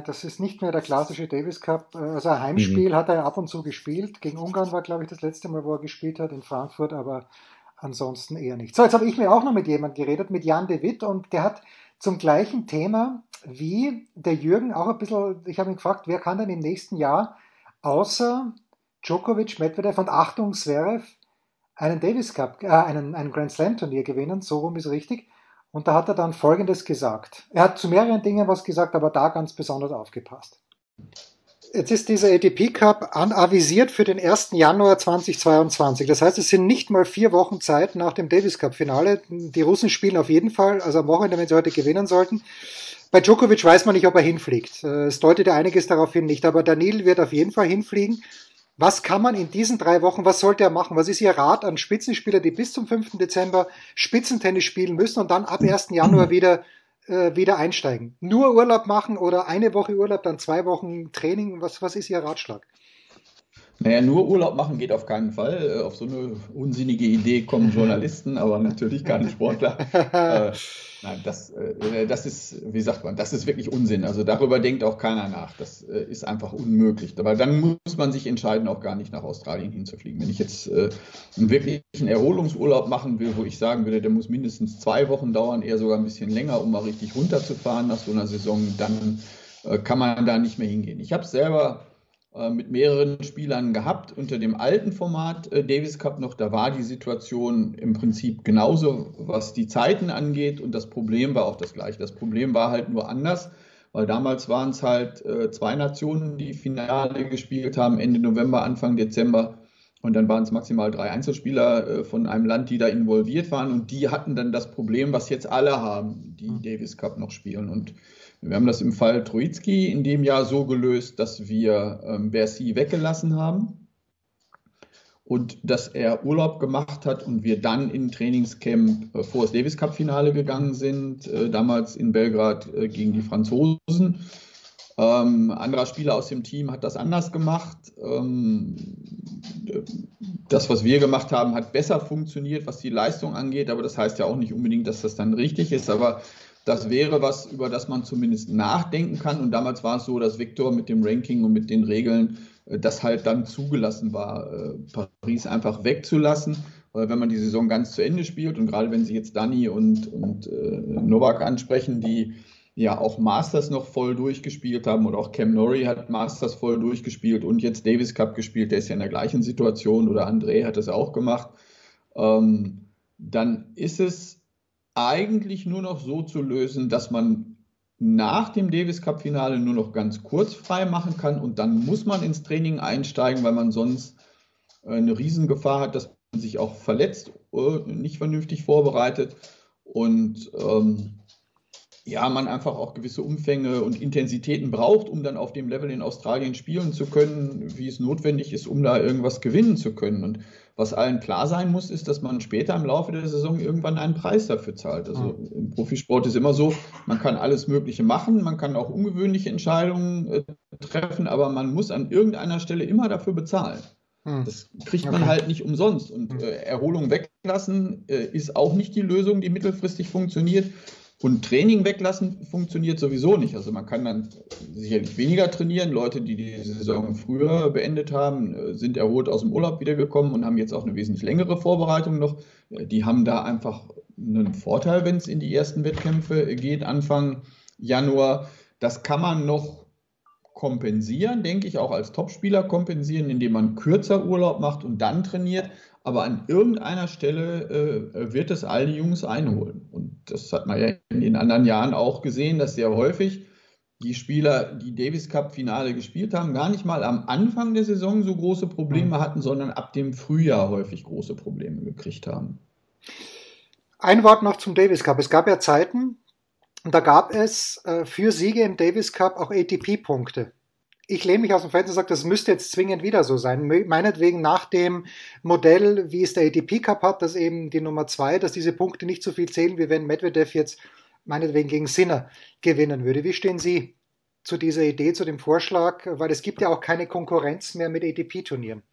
das ist nicht mehr der klassische Davis Cup. Also ein Heimspiel mhm. hat er ab und zu gespielt. Gegen Ungarn war, glaube ich, das letzte Mal, wo er gespielt hat, in Frankfurt, aber ansonsten eher nicht. So, jetzt habe ich mir auch noch mit jemandem geredet, mit Jan de Witt, und der hat zum gleichen Thema wie der Jürgen auch ein bisschen, ich habe ihn gefragt, wer kann denn im nächsten Jahr außer Djokovic, Medvedev und Achtung Zverev einen Davis Cup, äh, einen, einen Grand Slam Turnier gewinnen, so rum ist richtig. Und da hat er dann Folgendes gesagt. Er hat zu mehreren Dingen was gesagt, aber da ganz besonders aufgepasst. Jetzt ist dieser ATP Cup anavisiert für den 1. Januar 2022. Das heißt, es sind nicht mal vier Wochen Zeit nach dem Davis Cup Finale. Die Russen spielen auf jeden Fall, also am Wochenende, wenn sie heute gewinnen sollten. Bei Djokovic weiß man nicht, ob er hinfliegt. Es deutet ja einiges darauf hin nicht, aber Daniel wird auf jeden Fall hinfliegen. Was kann man in diesen drei Wochen, was sollte er machen? Was ist Ihr Rat an Spitzenspieler, die bis zum 5. Dezember Spitzentennis spielen müssen und dann ab 1. Januar wieder, äh, wieder einsteigen? Nur Urlaub machen oder eine Woche Urlaub, dann zwei Wochen Training? Was, was ist Ihr Ratschlag? Naja, nur Urlaub machen geht auf keinen Fall. Äh, auf so eine unsinnige Idee kommen Journalisten, aber natürlich keine Sportler. äh, nein, das, äh, das ist, wie sagt man, das ist wirklich Unsinn. Also darüber denkt auch keiner nach. Das äh, ist einfach unmöglich. Weil dann muss man sich entscheiden, auch gar nicht nach Australien hinzufliegen. Wenn ich jetzt äh, einen wirklichen Erholungsurlaub machen will, wo ich sagen würde, der muss mindestens zwei Wochen dauern, eher sogar ein bisschen länger, um mal richtig runterzufahren nach so einer Saison, dann äh, kann man da nicht mehr hingehen. Ich habe es selber mit mehreren Spielern gehabt unter dem alten Format äh, Davis Cup noch. Da war die Situation im Prinzip genauso, was die Zeiten angeht und das Problem war auch das gleiche. Das Problem war halt nur anders, weil damals waren es halt äh, zwei Nationen, die Finale gespielt haben, Ende November, Anfang Dezember. Und dann waren es maximal drei Einzelspieler von einem Land, die da involviert waren. Und die hatten dann das Problem, was jetzt alle haben, die Davis Cup noch spielen. Und wir haben das im Fall Troitsky in dem Jahr so gelöst, dass wir ähm, Bercy weggelassen haben und dass er Urlaub gemacht hat und wir dann in Trainingscamp äh, vor das Davis Cup Finale gegangen sind, äh, damals in Belgrad äh, gegen die Franzosen. Ähm, anderer Spieler aus dem Team hat das anders gemacht. Ähm, das, was wir gemacht haben, hat besser funktioniert, was die Leistung angeht, aber das heißt ja auch nicht unbedingt, dass das dann richtig ist. Aber das wäre was, über das man zumindest nachdenken kann. Und damals war es so, dass Victor mit dem Ranking und mit den Regeln äh, das halt dann zugelassen war, äh, Paris einfach wegzulassen. Wenn man die Saison ganz zu Ende spielt und gerade wenn Sie jetzt Dani und, und äh, Novak ansprechen, die ja auch Masters noch voll durchgespielt haben und auch Cam Norrie hat Masters voll durchgespielt und jetzt Davis Cup gespielt, der ist ja in der gleichen Situation oder André hat das auch gemacht, ähm, dann ist es eigentlich nur noch so zu lösen, dass man nach dem Davis Cup Finale nur noch ganz kurz frei machen kann und dann muss man ins Training einsteigen, weil man sonst eine Riesengefahr hat, dass man sich auch verletzt, äh, nicht vernünftig vorbereitet und ähm, ja, man einfach auch gewisse Umfänge und Intensitäten braucht, um dann auf dem Level in Australien spielen zu können, wie es notwendig ist, um da irgendwas gewinnen zu können. Und was allen klar sein muss, ist, dass man später im Laufe der Saison irgendwann einen Preis dafür zahlt. Also im Profisport ist immer so, man kann alles Mögliche machen, man kann auch ungewöhnliche Entscheidungen äh, treffen, aber man muss an irgendeiner Stelle immer dafür bezahlen. Hm. Das kriegt man okay. halt nicht umsonst. Und hm. äh, Erholung weglassen äh, ist auch nicht die Lösung, die mittelfristig funktioniert. Und Training weglassen funktioniert sowieso nicht. Also man kann dann sicherlich weniger trainieren. Leute, die die Saison früher beendet haben, äh, sind erholt aus dem Urlaub wiedergekommen und haben jetzt auch eine wesentlich längere Vorbereitung noch. Äh, die haben da einfach einen Vorteil, wenn es in die ersten Wettkämpfe geht, Anfang Januar. Das kann man noch kompensieren, denke ich, auch als Topspieler kompensieren, indem man kürzer Urlaub macht und dann trainiert. Aber an irgendeiner Stelle äh, wird es all die Jungs einholen. Und das hat man ja in den anderen Jahren auch gesehen, dass sehr häufig die Spieler, die Davis Cup Finale gespielt haben, gar nicht mal am Anfang der Saison so große Probleme mhm. hatten, sondern ab dem Frühjahr häufig große Probleme gekriegt haben. Ein Wort noch zum Davis Cup. Es gab ja Zeiten, da gab es äh, für Siege im Davis Cup auch ATP-Punkte ich lehne mich aus dem Fenster und sage, das müsste jetzt zwingend wieder so sein. Meinetwegen nach dem Modell, wie es der ATP Cup hat, dass eben die Nummer zwei, dass diese Punkte nicht so viel zählen, wie wenn Medvedev jetzt meinetwegen gegen Sinner gewinnen würde. Wie stehen Sie zu dieser Idee, zu dem Vorschlag? Weil es gibt ja auch keine Konkurrenz mehr mit ATP-Turnieren.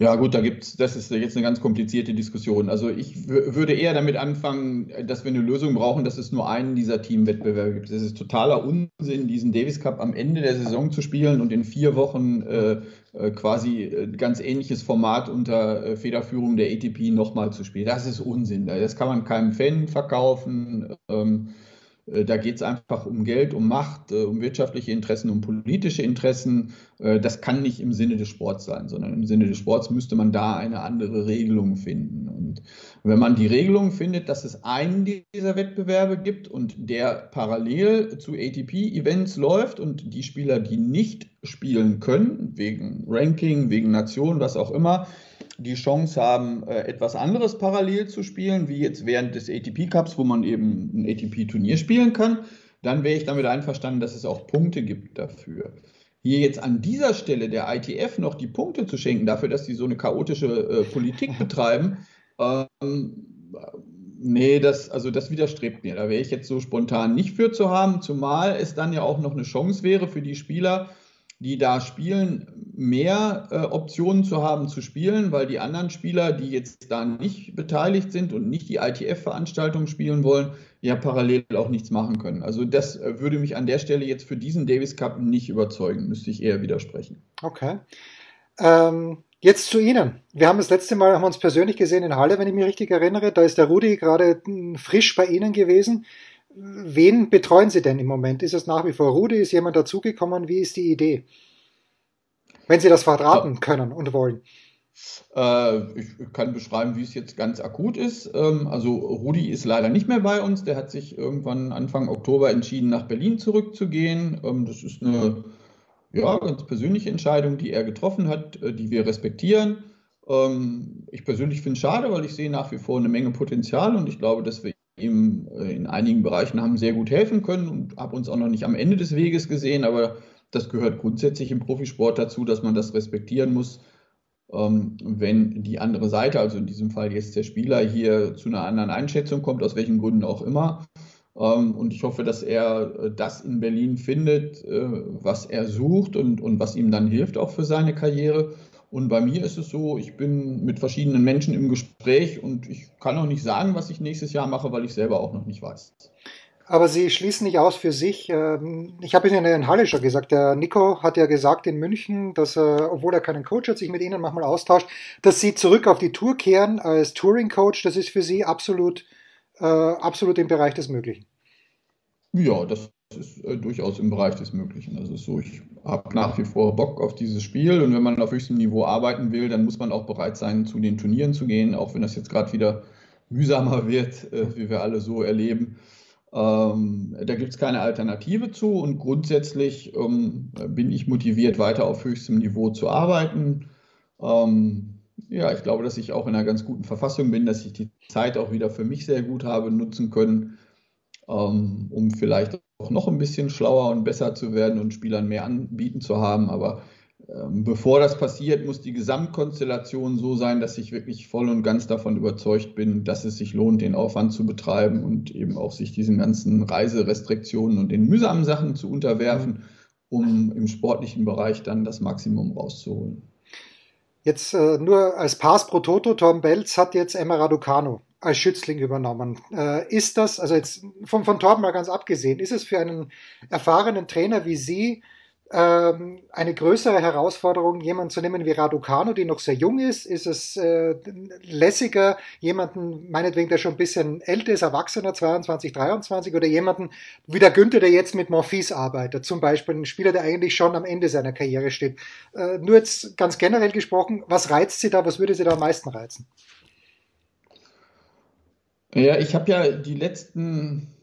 Ja, gut, da gibt's, das ist jetzt eine ganz komplizierte Diskussion. Also ich würde eher damit anfangen, dass wir eine Lösung brauchen, dass es nur einen dieser Teamwettbewerbe gibt. Es ist totaler Unsinn, diesen Davis Cup am Ende der Saison zu spielen und in vier Wochen äh, äh quasi äh, ganz ähnliches Format unter äh, Federführung der ATP nochmal zu spielen. Das ist Unsinn. Das kann man keinem Fan verkaufen. Ähm, äh, da geht es einfach um Geld, um Macht, äh, um wirtschaftliche Interessen, um politische Interessen. Äh, das kann nicht im Sinne des Sports sein, sondern im Sinne des Sports müsste man da eine andere Regelung finden. Und wenn man die Regelung findet, dass es einen dieser Wettbewerbe gibt und der parallel zu ATP-Events läuft und die Spieler, die nicht spielen können, wegen Ranking, wegen Nation, was auch immer, die Chance haben, äh, etwas anderes parallel zu spielen, wie jetzt während des ATP Cups, wo man eben ein ATP-Turnier spielen kann, dann wäre ich damit einverstanden, dass es auch Punkte gibt dafür. Hier jetzt an dieser Stelle der ITF noch die Punkte zu schenken, dafür, dass die so eine chaotische äh, Politik betreiben, ähm, nee, das, also das widerstrebt mir. Da wäre ich jetzt so spontan nicht für zu haben, zumal es dann ja auch noch eine Chance wäre für die Spieler, die da spielen, mehr äh, Optionen zu haben zu spielen, weil die anderen Spieler, die jetzt da nicht beteiligt sind und nicht die ITF-Veranstaltung spielen wollen, ja parallel auch nichts machen können. Also das äh, würde mich an der Stelle jetzt für diesen Davis Cup nicht überzeugen, müsste ich eher widersprechen. Okay. Ähm, jetzt zu Ihnen. Wir haben das letzte Mal, haben uns persönlich gesehen in Halle, wenn ich mich richtig erinnere. Da ist der Rudi gerade hm, frisch bei Ihnen gewesen. Wen betreuen Sie denn im Moment? Ist es nach wie vor Rudi? Ist jemand dazugekommen? Wie ist die Idee? Wenn Sie das verraten können und wollen. Äh, ich kann beschreiben, wie es jetzt ganz akut ist. Ähm, also Rudi ist leider nicht mehr bei uns. Der hat sich irgendwann Anfang Oktober entschieden, nach Berlin zurückzugehen. Ähm, das ist eine ja, ganz persönliche Entscheidung, die er getroffen hat, äh, die wir respektieren. Ähm, ich persönlich finde es schade, weil ich sehe nach wie vor eine Menge Potenzial und ich glaube, dass wir ihm äh, in einigen Bereichen haben sehr gut helfen können und habe uns auch noch nicht am Ende des Weges gesehen, aber das gehört grundsätzlich im Profisport dazu, dass man das respektieren muss, ähm, wenn die andere Seite, also in diesem Fall jetzt der Spieler, hier zu einer anderen Einschätzung kommt, aus welchen Gründen auch immer. Ähm, und ich hoffe, dass er äh, das in Berlin findet, äh, was er sucht und, und was ihm dann hilft auch für seine Karriere. Und bei mir ist es so, ich bin mit verschiedenen Menschen im Gespräch und ich kann auch nicht sagen, was ich nächstes Jahr mache, weil ich selber auch noch nicht weiß. Aber Sie schließen nicht aus für sich. Ähm, ich habe Ihnen in Halle schon gesagt, der Nico hat ja gesagt in München, dass er, obwohl er keinen Coach hat, sich mit Ihnen manchmal austauscht, dass Sie zurück auf die Tour kehren als Touring-Coach. Das ist für Sie absolut, äh, absolut im Bereich des Möglichen. Ja, das ist äh, durchaus im Bereich des Möglichen. Also so, ich habe nach wie vor Bock auf dieses Spiel und wenn man auf höchstem Niveau arbeiten will, dann muss man auch bereit sein, zu den Turnieren zu gehen, auch wenn das jetzt gerade wieder mühsamer wird, äh, wie wir alle so erleben. Ähm, da gibt es keine Alternative zu und grundsätzlich ähm, bin ich motiviert, weiter auf höchstem Niveau zu arbeiten. Ähm, ja, ich glaube, dass ich auch in einer ganz guten Verfassung bin, dass ich die Zeit auch wieder für mich sehr gut habe nutzen können, um vielleicht auch noch ein bisschen schlauer und besser zu werden und Spielern mehr anbieten zu haben. Aber ähm, bevor das passiert, muss die Gesamtkonstellation so sein, dass ich wirklich voll und ganz davon überzeugt bin, dass es sich lohnt, den Aufwand zu betreiben und eben auch sich diesen ganzen Reiserestriktionen und den mühsamen Sachen zu unterwerfen, um im sportlichen Bereich dann das Maximum rauszuholen. Jetzt äh, nur als Pass pro Toto, Tom Belz hat jetzt Emma Raducano als Schützling übernommen. Äh, ist das, also jetzt von, von Torben mal ganz abgesehen, ist es für einen erfahrenen Trainer wie Sie ähm, eine größere Herausforderung, jemanden zu nehmen wie Raducano, die noch sehr jung ist? Ist es äh, lässiger, jemanden, meinetwegen, der schon ein bisschen älter ist, erwachsener, 22, 23, oder jemanden wie der Günther, der jetzt mit Morphis arbeitet, zum Beispiel ein Spieler, der eigentlich schon am Ende seiner Karriere steht. Äh, nur jetzt ganz generell gesprochen, was reizt Sie da, was würde Sie da am meisten reizen? Ja, ich habe ja die letzten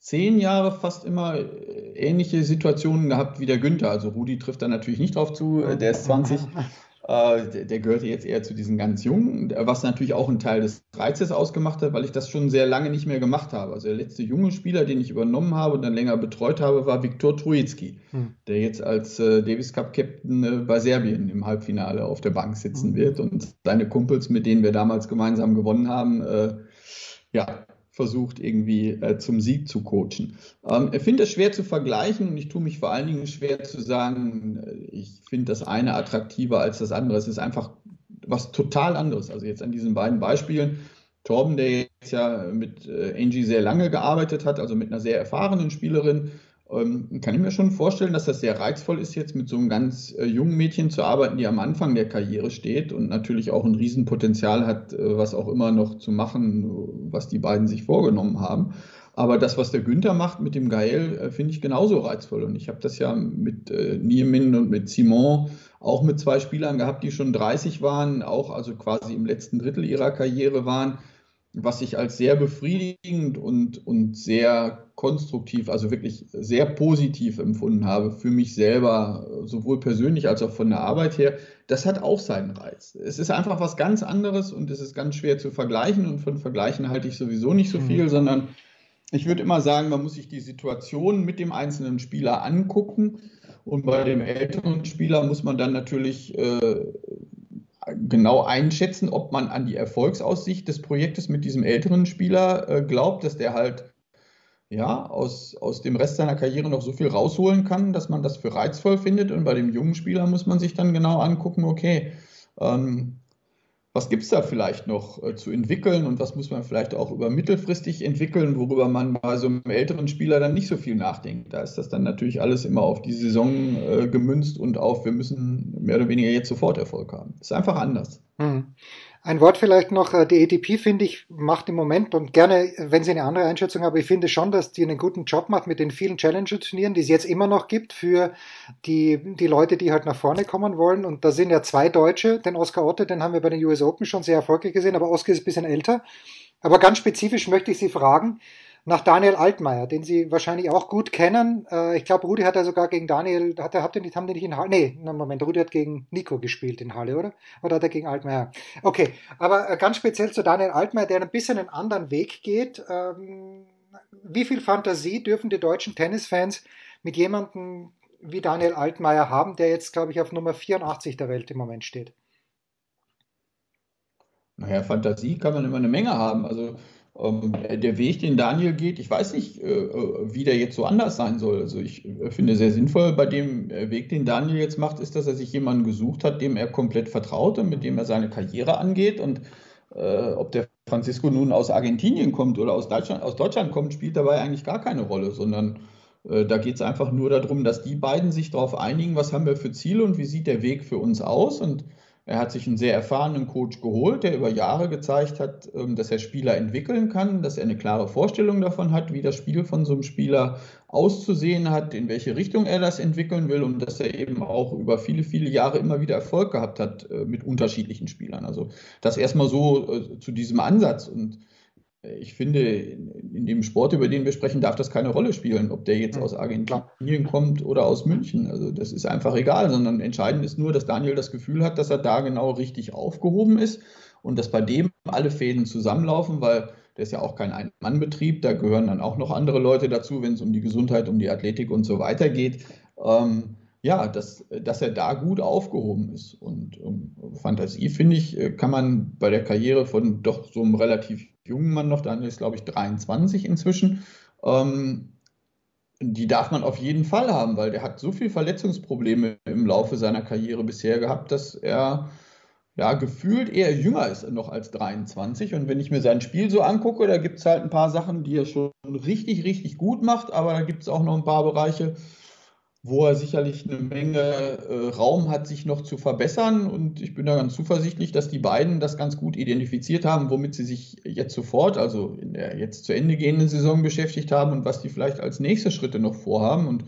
zehn Jahre fast immer äh, ähnliche Situationen gehabt wie der Günther. Also Rudi trifft da natürlich nicht drauf zu, äh, der ist 20. Äh, der, gehörte jetzt eher zu diesen ganz Jungen, was natürlich auch ein Teil des Reizes ausgemacht hat, weil ich das schon sehr lange nicht mehr gemacht habe. Also der letzte junge Spieler, den ich übernommen habe und dann länger betreut habe, war Viktor Trujicki, hm. der jetzt als Davis Cup Captain bei Serbien im Halbfinale auf der Bank sitzen hm. wird und seine Kumpels, mit denen wir damals gemeinsam gewonnen haben, ja, versucht, irgendwie äh, zum Sieg zu coachen. Ähm, ich finde es schwer zu vergleichen und ich tue mich vor allen Dingen schwer zu sagen, äh, ich finde das eine attraktiver als das andere. Es ist einfach was total anderes. Also jetzt an diesen beiden Beispielen. Torben, der jetzt ja mit äh, Angie sehr lange gearbeitet hat, also mit einer sehr erfahrenen Spielerin, ähm, kann ich mir schon vorstellen, dass das sehr reizvoll ist, jetzt mit so einem ganz äh, jungen Mädchen zu arbeiten, die am Anfang der Karriere steht und natürlich auch ein Riesenpotenzial hat, äh, was auch immer noch zu machen, was die beiden sich vorgenommen haben. Aber das, was der Günther macht mit dem Gael, äh, finde ich genauso reizvoll. Und ich habe das ja mit äh, Niemin und mit Simon auch mit zwei Spielern gehabt, die schon 30 waren, auch also quasi im letzten Drittel ihrer Karriere waren was ich als sehr befriedigend und, und sehr konstruktiv, also wirklich sehr positiv empfunden habe für mich selber, sowohl persönlich als auch von der Arbeit her, das hat auch seinen Reiz. Es ist einfach was ganz anderes und es ist ganz schwer zu vergleichen und von Vergleichen halte ich sowieso nicht so mhm. viel, mhm. sondern ich würde immer sagen, man muss sich die Situation mit dem einzelnen Spieler angucken und bei dem älteren Spieler muss man dann natürlich äh, genau einschätzen, ob man an die Erfolgsaussicht des Projektes mit diesem älteren Spieler äh, glaubt, dass der halt ja, aus, aus dem Rest seiner Karriere noch so viel rausholen kann, dass man das für reizvoll findet. Und bei dem jungen Spieler muss man sich dann genau angucken, okay, ähm, was gibt es da vielleicht noch äh, zu entwickeln und was muss man vielleicht auch über mittelfristig entwickeln, worüber man bei so einem älteren Spieler dann nicht so viel nachdenkt. Da ist das dann natürlich alles immer auf die Saison äh, gemünzt und auf, wir müssen mehr oder weniger jetzt sofort Erfolg haben. Ist einfach anders. Hm. Ein Wort vielleicht noch, äh, die ATP finde ich, macht im Moment und gerne, wenn Sie eine andere Einschätzung haben, ich finde schon, dass die einen guten Job macht mit den vielen Challenger-Turnieren, die es jetzt immer noch gibt für die, die Leute, die halt nach vorne kommen wollen. Und da sind ja zwei Deutsche, den Oscar Otte, den haben wir bei den US Open schon sehr erfolgreich gesehen, aber Oscar ist ein bisschen älter. Aber ganz spezifisch möchte ich Sie fragen, nach Daniel Altmaier, den Sie wahrscheinlich auch gut kennen. Äh, ich glaube, Rudi hat ja sogar gegen Daniel, hat er, habt ihr nicht, haben die nicht in Halle? Nee, Moment, Rudi hat gegen Nico gespielt in Halle, oder? Oder hat er gegen Altmaier? Okay, aber äh, ganz speziell zu Daniel Altmaier, der ein bisschen einen anderen Weg geht. Ähm, wie viel Fantasie dürfen die deutschen Tennisfans mit jemandem wie Daniel Altmaier haben, der jetzt, glaube ich, auf Nummer 84 der Welt im Moment steht? Naja, Fantasie kann man immer eine Menge haben. Also der Weg, den Daniel geht, ich weiß nicht, äh, wie der jetzt so anders sein soll. Also ich finde sehr sinnvoll bei dem Weg, den Daniel jetzt macht, ist, dass er sich jemanden gesucht hat, dem er komplett vertraut und mit dem er seine Karriere angeht. Und äh, ob der Francisco nun aus Argentinien kommt oder aus Deutschland, aus Deutschland kommt, spielt dabei eigentlich gar keine Rolle, sondern äh, da geht es einfach nur darum, dass die beiden sich darauf einigen, was haben wir für Ziele und wie sieht der Weg für uns aus. Und er hat sich einen sehr erfahrenen Coach geholt, der über Jahre gezeigt hat, ähm, dass er Spieler entwickeln kann, dass er eine klare Vorstellung davon hat, wie das Spiel von so einem Spieler auszusehen hat, in welche Richtung er das entwickeln will und dass er eben auch über viele, viele Jahre immer wieder Erfolg gehabt hat äh, mit unterschiedlichen Spielern. Also das erstmal so äh, zu diesem Ansatz und ich finde, in dem Sport, über den wir sprechen, darf das keine Rolle spielen, ob der jetzt aus Argentinien kommt oder aus München. Also das ist einfach egal, sondern entscheidend ist nur, dass Daniel das Gefühl hat, dass er da genau richtig aufgehoben ist und dass bei dem alle Fäden zusammenlaufen, weil der ist ja auch kein Ein-Mann-Betrieb, da gehören dann auch noch andere Leute dazu, wenn es um die Gesundheit, um die Athletik und so weiter geht. Ähm, ja, dass, dass er da gut aufgehoben ist. Und um, Fantasie, finde ich, äh, kann man bei der Karriere von doch so einem relativ jungen Mann noch, Daniel ist, glaube ich, 23 inzwischen, ähm, die darf man auf jeden Fall haben, weil der hat so viele Verletzungsprobleme im Laufe seiner Karriere bisher gehabt, dass er ja, gefühlt eher jünger ist noch als 23. Und wenn ich mir sein Spiel so angucke, da gibt es halt ein paar Sachen, die er schon richtig, richtig gut macht, aber da gibt es auch noch ein paar Bereiche, wo er sicherlich eine Menge äh, Raum hat, sich noch zu verbessern. Und ich bin da ganz zuversichtlich, dass die beiden das ganz gut identifiziert haben, womit sie sich jetzt sofort, also in der jetzt zu Ende gehenden Saison beschäftigt haben und was die vielleicht als nächste Schritte noch vorhaben. Und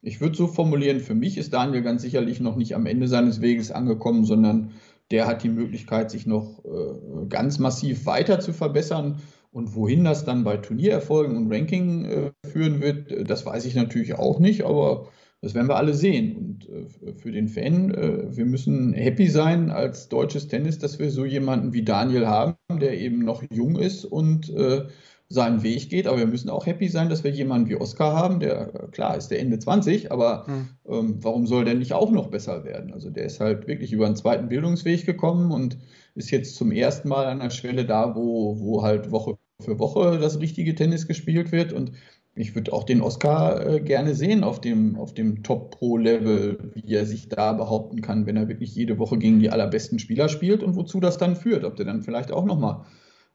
ich würde so formulieren, für mich ist Daniel ganz sicherlich noch nicht am Ende seines Weges angekommen, sondern der hat die Möglichkeit, sich noch äh, ganz massiv weiter zu verbessern. Und wohin das dann bei Turniererfolgen und Ranking äh, führen wird, das weiß ich natürlich auch nicht, aber das werden wir alle sehen. Und äh, für den Fan, äh, wir müssen happy sein als deutsches Tennis, dass wir so jemanden wie Daniel haben, der eben noch jung ist und äh, seinen Weg geht. Aber wir müssen auch happy sein, dass wir jemanden wie Oscar haben, der, äh, klar, ist der Ende 20, aber hm. ähm, warum soll der nicht auch noch besser werden? Also der ist halt wirklich über einen zweiten Bildungsweg gekommen und ist jetzt zum ersten Mal an der Schwelle da, wo, wo halt Woche für Woche das richtige Tennis gespielt wird und ich würde auch den Oscar äh, gerne sehen auf dem, auf dem Top-Pro-Level, wie er sich da behaupten kann, wenn er wirklich jede Woche gegen die allerbesten Spieler spielt und wozu das dann führt. Ob der dann vielleicht auch nochmal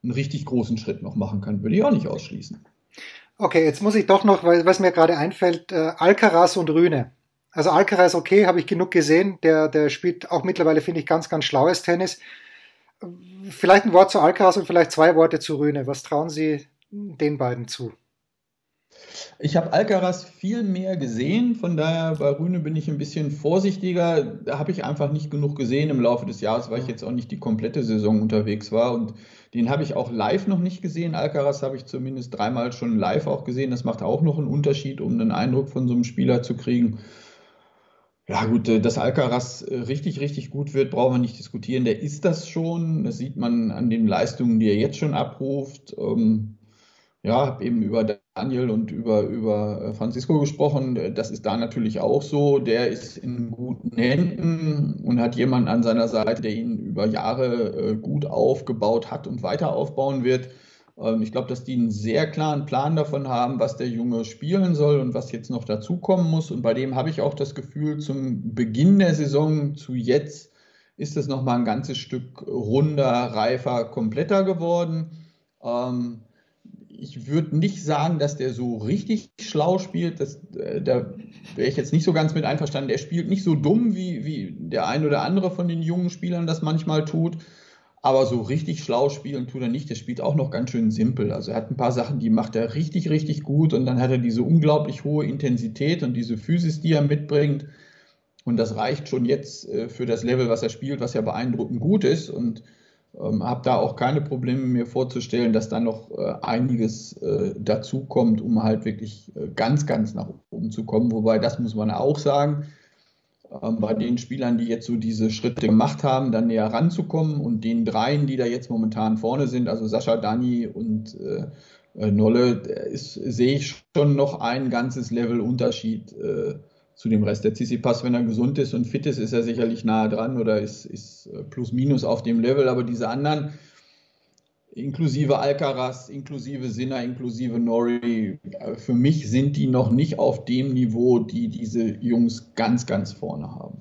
einen richtig großen Schritt noch machen kann, würde ich auch nicht ausschließen. Okay, jetzt muss ich doch noch, weil was mir gerade einfällt, äh, Alcaraz und Rühne. Also Alcaraz, okay, habe ich genug gesehen. Der, der spielt auch mittlerweile, finde ich, ganz, ganz schlaues Tennis. Vielleicht ein Wort zu Alcaraz und vielleicht zwei Worte zu Rühne. Was trauen Sie den beiden zu? Ich habe Alcaraz viel mehr gesehen, von daher bei Rühne bin ich ein bisschen vorsichtiger. Da habe ich einfach nicht genug gesehen im Laufe des Jahres, weil ich jetzt auch nicht die komplette Saison unterwegs war. Und den habe ich auch live noch nicht gesehen. Alcaraz habe ich zumindest dreimal schon live auch gesehen. Das macht auch noch einen Unterschied, um einen Eindruck von so einem Spieler zu kriegen. Ja, gut, äh, dass Alcaraz äh, richtig, richtig gut wird, brauchen wir nicht diskutieren. Der ist das schon. Das sieht man an den Leistungen, die er jetzt schon abruft. Ähm, ja, habe eben über Daniel und über, über äh, Francisco gesprochen. Das ist da natürlich auch so. Der ist in guten Händen und hat jemanden an seiner Seite, der ihn über Jahre äh, gut aufgebaut hat und weiter aufbauen wird. Ähm, ich glaube, dass die einen sehr klaren Plan davon haben, was der Junge spielen soll und was jetzt noch dazukommen muss. Und bei dem habe ich auch das Gefühl, zum Beginn der Saison zu jetzt ist es nochmal ein ganzes Stück runder, reifer, kompletter geworden. Ähm, ich würde nicht sagen, dass der so richtig schlau spielt. Das, äh, da wäre ich jetzt nicht so ganz mit einverstanden. Der spielt nicht so dumm, wie, wie der ein oder andere von den jungen Spielern das manchmal tut. Aber so richtig schlau spielen tut er nicht. Der spielt auch noch ganz schön simpel. Also er hat ein paar Sachen, die macht er richtig, richtig gut. Und dann hat er diese unglaublich hohe Intensität und diese Physis, die er mitbringt. Und das reicht schon jetzt äh, für das Level, was er spielt, was ja beeindruckend gut ist. Und ähm, habe da auch keine Probleme mir vorzustellen, dass da noch äh, einiges äh, dazu kommt, um halt wirklich äh, ganz, ganz nach oben zu kommen. Wobei, das muss man auch sagen, ähm, bei den Spielern, die jetzt so diese Schritte gemacht haben, dann näher ranzukommen und den dreien, die da jetzt momentan vorne sind, also Sascha, Dani und äh, äh, Nolle, ist, sehe ich schon noch ein ganzes Level Unterschied äh, zu dem Rest. Der Tsitsipas, wenn er gesund ist und fit ist, ist er sicherlich nahe dran oder ist, ist äh, plus minus auf dem Level. Aber diese anderen, inklusive Alcaraz, inklusive Sinner, inklusive Nori, äh, für mich sind die noch nicht auf dem Niveau, die diese Jungs ganz, ganz vorne haben.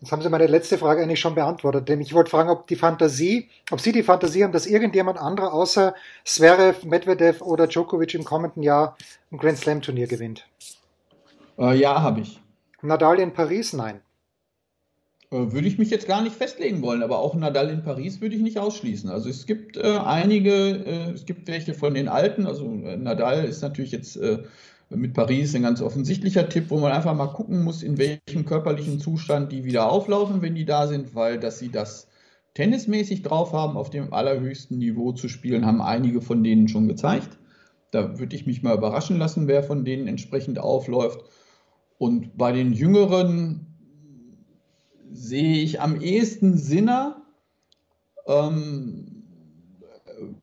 Jetzt haben Sie meine letzte Frage eigentlich schon beantwortet, denn ich wollte fragen, ob die Fantasie, ob Sie die Fantasie haben, dass irgendjemand anderer außer Zverev, Medvedev oder Djokovic im kommenden Jahr ein Grand Slam Turnier gewinnt. Äh, ja, habe ich. Nadal in Paris? Nein. Äh, würde ich mich jetzt gar nicht festlegen wollen, aber auch Nadal in Paris würde ich nicht ausschließen. Also es gibt äh, einige, äh, es gibt welche von den Alten, also äh, Nadal ist natürlich jetzt äh, mit Paris ein ganz offensichtlicher Tipp, wo man einfach mal gucken muss, in welchem körperlichen Zustand die wieder auflaufen, wenn die da sind, weil dass sie das tennismäßig drauf haben, auf dem allerhöchsten Niveau zu spielen, haben einige von denen schon gezeigt. Da würde ich mich mal überraschen lassen, wer von denen entsprechend aufläuft. Und bei den Jüngeren sehe ich am ehesten Sinner, ähm,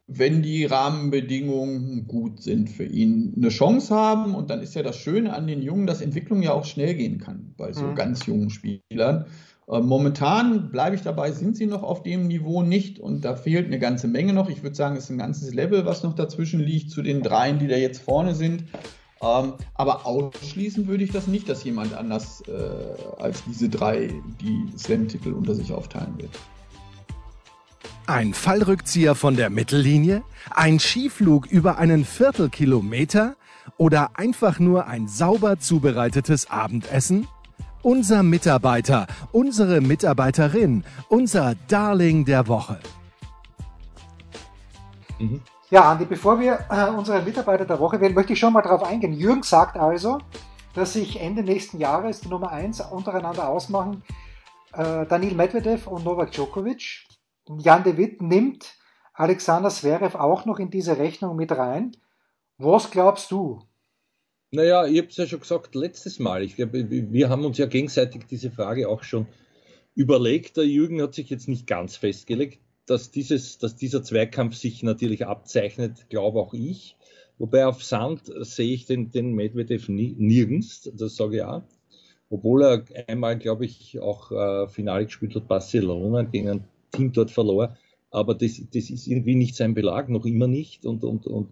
wenn die Rahmenbedingungen gut sind für ihn, eine Chance haben. Und dann ist ja das Schöne an den Jungen, dass Entwicklung ja auch schnell gehen kann bei so mhm. ganz jungen Spielern. Äh, momentan bleibe ich dabei, sind sie noch auf dem Niveau nicht und da fehlt eine ganze Menge noch. Ich würde sagen, es ist ein ganzes Level, was noch dazwischen liegt zu den dreien, die da jetzt vorne sind. Ähm, aber ausschließen würde ich das nicht, dass jemand anders äh, als diese drei die Slam-Titel unter sich aufteilen wird. Ein Fallrückzieher von der Mittellinie? Ein Skiflug über einen Viertelkilometer? Oder einfach nur ein sauber zubereitetes Abendessen? Unser Mitarbeiter, unsere Mitarbeiterin, unser Darling der Woche. Mhm. Ja, Andi, bevor wir äh, unsere Mitarbeiter der Woche wählen, möchte ich schon mal darauf eingehen. Jürgen sagt also, dass sich Ende nächsten Jahres die Nummer 1 untereinander ausmachen. Äh, Daniil Medvedev und Novak Djokovic. Jan de Witt nimmt Alexander Zverev auch noch in diese Rechnung mit rein. Was glaubst du? Naja, ich habe es ja schon gesagt letztes Mal. Ich glaube, wir haben uns ja gegenseitig diese Frage auch schon überlegt. Der Jürgen hat sich jetzt nicht ganz festgelegt dass, dieses, dass dieser Zweikampf sich natürlich abzeichnet, glaube auch ich. Wobei auf Sand sehe ich den, den Medvedev nirgends, das sage ich auch. Obwohl er einmal, glaube ich, auch äh, Finale gespielt hat, Barcelona gegen ein Team dort verlor. Aber das, das ist irgendwie nicht sein Belag, noch immer nicht. Und, und, und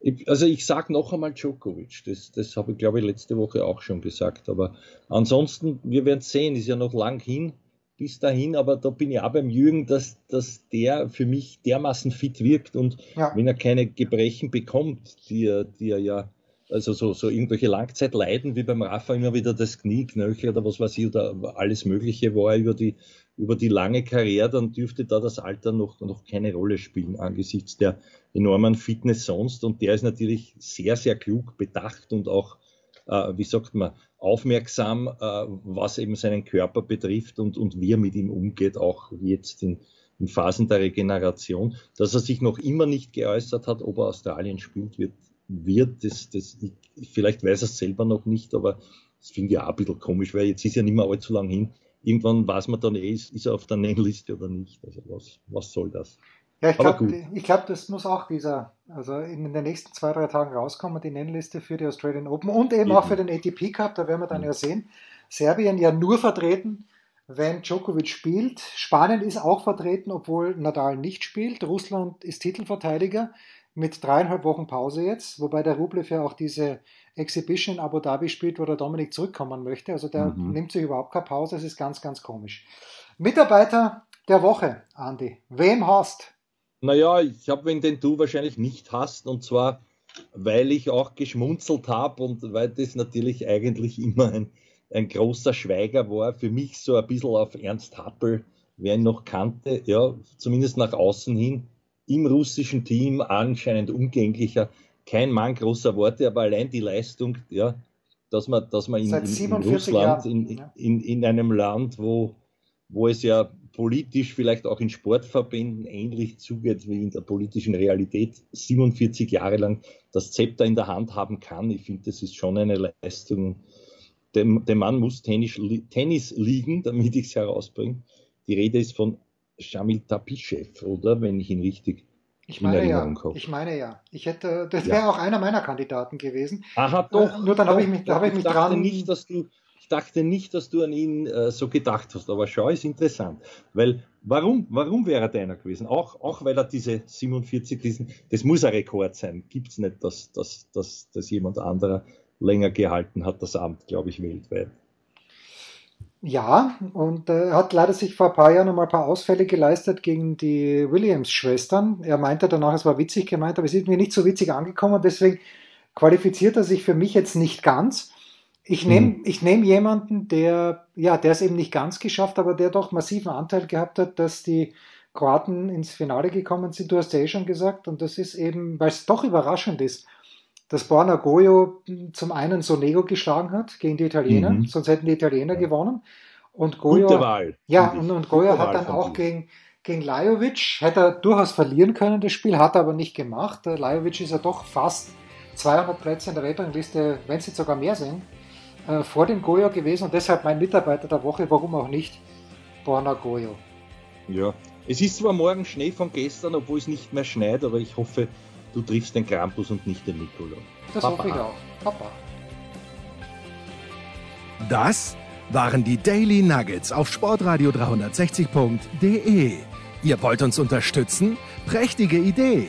ich, also ich sage noch einmal Djokovic, das, das habe ich, glaube ich, letzte Woche auch schon gesagt. Aber ansonsten, wir werden sehen, ist ja noch lang hin bis dahin, aber da bin ich auch beim Jürgen, dass, dass der für mich dermaßen fit wirkt und ja. wenn er keine Gebrechen bekommt, die er, die er ja, also so, so irgendwelche Langzeitleiden wie beim Rafa immer wieder das Knie, Knöchel oder was weiß ich, oder alles Mögliche war über die, über die lange Karriere, dann dürfte da das Alter noch, noch keine Rolle spielen angesichts der enormen Fitness sonst und der ist natürlich sehr, sehr klug bedacht und auch äh, wie sagt man, aufmerksam, äh, was eben seinen Körper betrifft und, und wie er mit ihm umgeht, auch jetzt in, in Phasen der Regeneration. Dass er sich noch immer nicht geäußert hat, ob er Australien spielt, wird, wird das, das, vielleicht weiß er es selber noch nicht, aber das finde ich auch ein bisschen komisch, weil jetzt ist ja nicht mehr allzu lang hin. Irgendwann weiß man dann eh, ist, ist er auf der Nennliste oder nicht. Also was, was soll das? Ja, ich glaube, glaub, das muss auch dieser, also in den nächsten zwei, drei Tagen rauskommen, die Nennliste für die Australian Open und eben, eben. auch für den ATP Cup, da werden wir dann ja sehen. Serbien ja nur vertreten, wenn Djokovic spielt. Spanien ist auch vertreten, obwohl Nadal nicht spielt. Russland ist Titelverteidiger mit dreieinhalb Wochen Pause jetzt, wobei der Rublev ja auch diese Exhibition in Abu Dhabi spielt, wo der Dominik zurückkommen möchte. Also der mhm. nimmt sich überhaupt keine Pause, das ist ganz, ganz komisch. Mitarbeiter der Woche, Andi. Wem hast? Naja, ich habe wen, den du wahrscheinlich nicht hast, und zwar, weil ich auch geschmunzelt habe und weil das natürlich eigentlich immer ein, ein großer Schweiger war, für mich so ein bisschen auf Ernst Happel, wer ihn noch kannte, ja, zumindest nach außen hin, im russischen Team anscheinend umgänglicher, kein Mann großer Worte, aber allein die Leistung, ja, dass man, dass man in, in, in Russland, in, in, in einem Land, wo, wo es ja politisch vielleicht auch in Sportverbänden ähnlich zugeht wie in der politischen Realität, 47 Jahre lang das Zepter in der Hand haben kann. Ich finde, das ist schon eine Leistung. Der, der Mann muss Tennis, Tennis liegen, damit ich es herausbringe. Die Rede ist von Shamil Tapischew, oder? Wenn ich ihn richtig ich meine ja, ich meine ja. Ich hätte, das wäre ja. auch einer meiner Kandidaten gewesen. Aha, doch. Äh, nur dann habe ich mich, da habe ich mich dran. nicht, dass du dachte nicht, dass du an ihn äh, so gedacht hast, aber schau, ist interessant. Weil, warum, warum wäre er deiner gewesen? Auch, auch weil er diese 47, diesen, das muss ein Rekord sein. Gibt es nicht, dass, dass, dass, dass jemand anderer länger gehalten hat, das Amt, glaube ich, weltweit. Ja, und er äh, hat leider sich vor ein paar Jahren noch mal ein paar Ausfälle geleistet gegen die Williams-Schwestern. Er meinte danach, es war witzig gemeint, aber es ist mir nicht so witzig angekommen, deswegen qualifiziert er sich für mich jetzt nicht ganz. Ich nehme mhm. ich nehm jemanden, der, ja, der es eben nicht ganz geschafft, aber der doch massiven Anteil gehabt hat, dass die Kroaten ins Finale gekommen sind. Du hast ja eh schon gesagt, und das ist eben, weil es doch überraschend ist, dass Borna Goyo zum einen Sonego geschlagen hat gegen die Italiener, mhm. sonst hätten die Italiener ja. gewonnen. Und Goyo, Gute Wahl, ja, und, und Goyo hat dann auch gegen, gegen Lajovic, hätte er durchaus verlieren können, das Spiel, hat er aber nicht gemacht. Lajovic ist ja doch fast 200 Plätze in der Weltrangliste, wenn es jetzt sogar mehr sind, äh, vor dem Goyo gewesen und deshalb mein Mitarbeiter der Woche, warum auch nicht, Borna Goyo. Ja, es ist zwar morgen Schnee von gestern, obwohl es nicht mehr schneit, aber ich hoffe, du triffst den Krampus und nicht den Nikolaus. Das Papa. hoffe ich auch. Papa. Das waren die Daily Nuggets auf sportradio 360.de. Ihr wollt uns unterstützen? Prächtige Idee!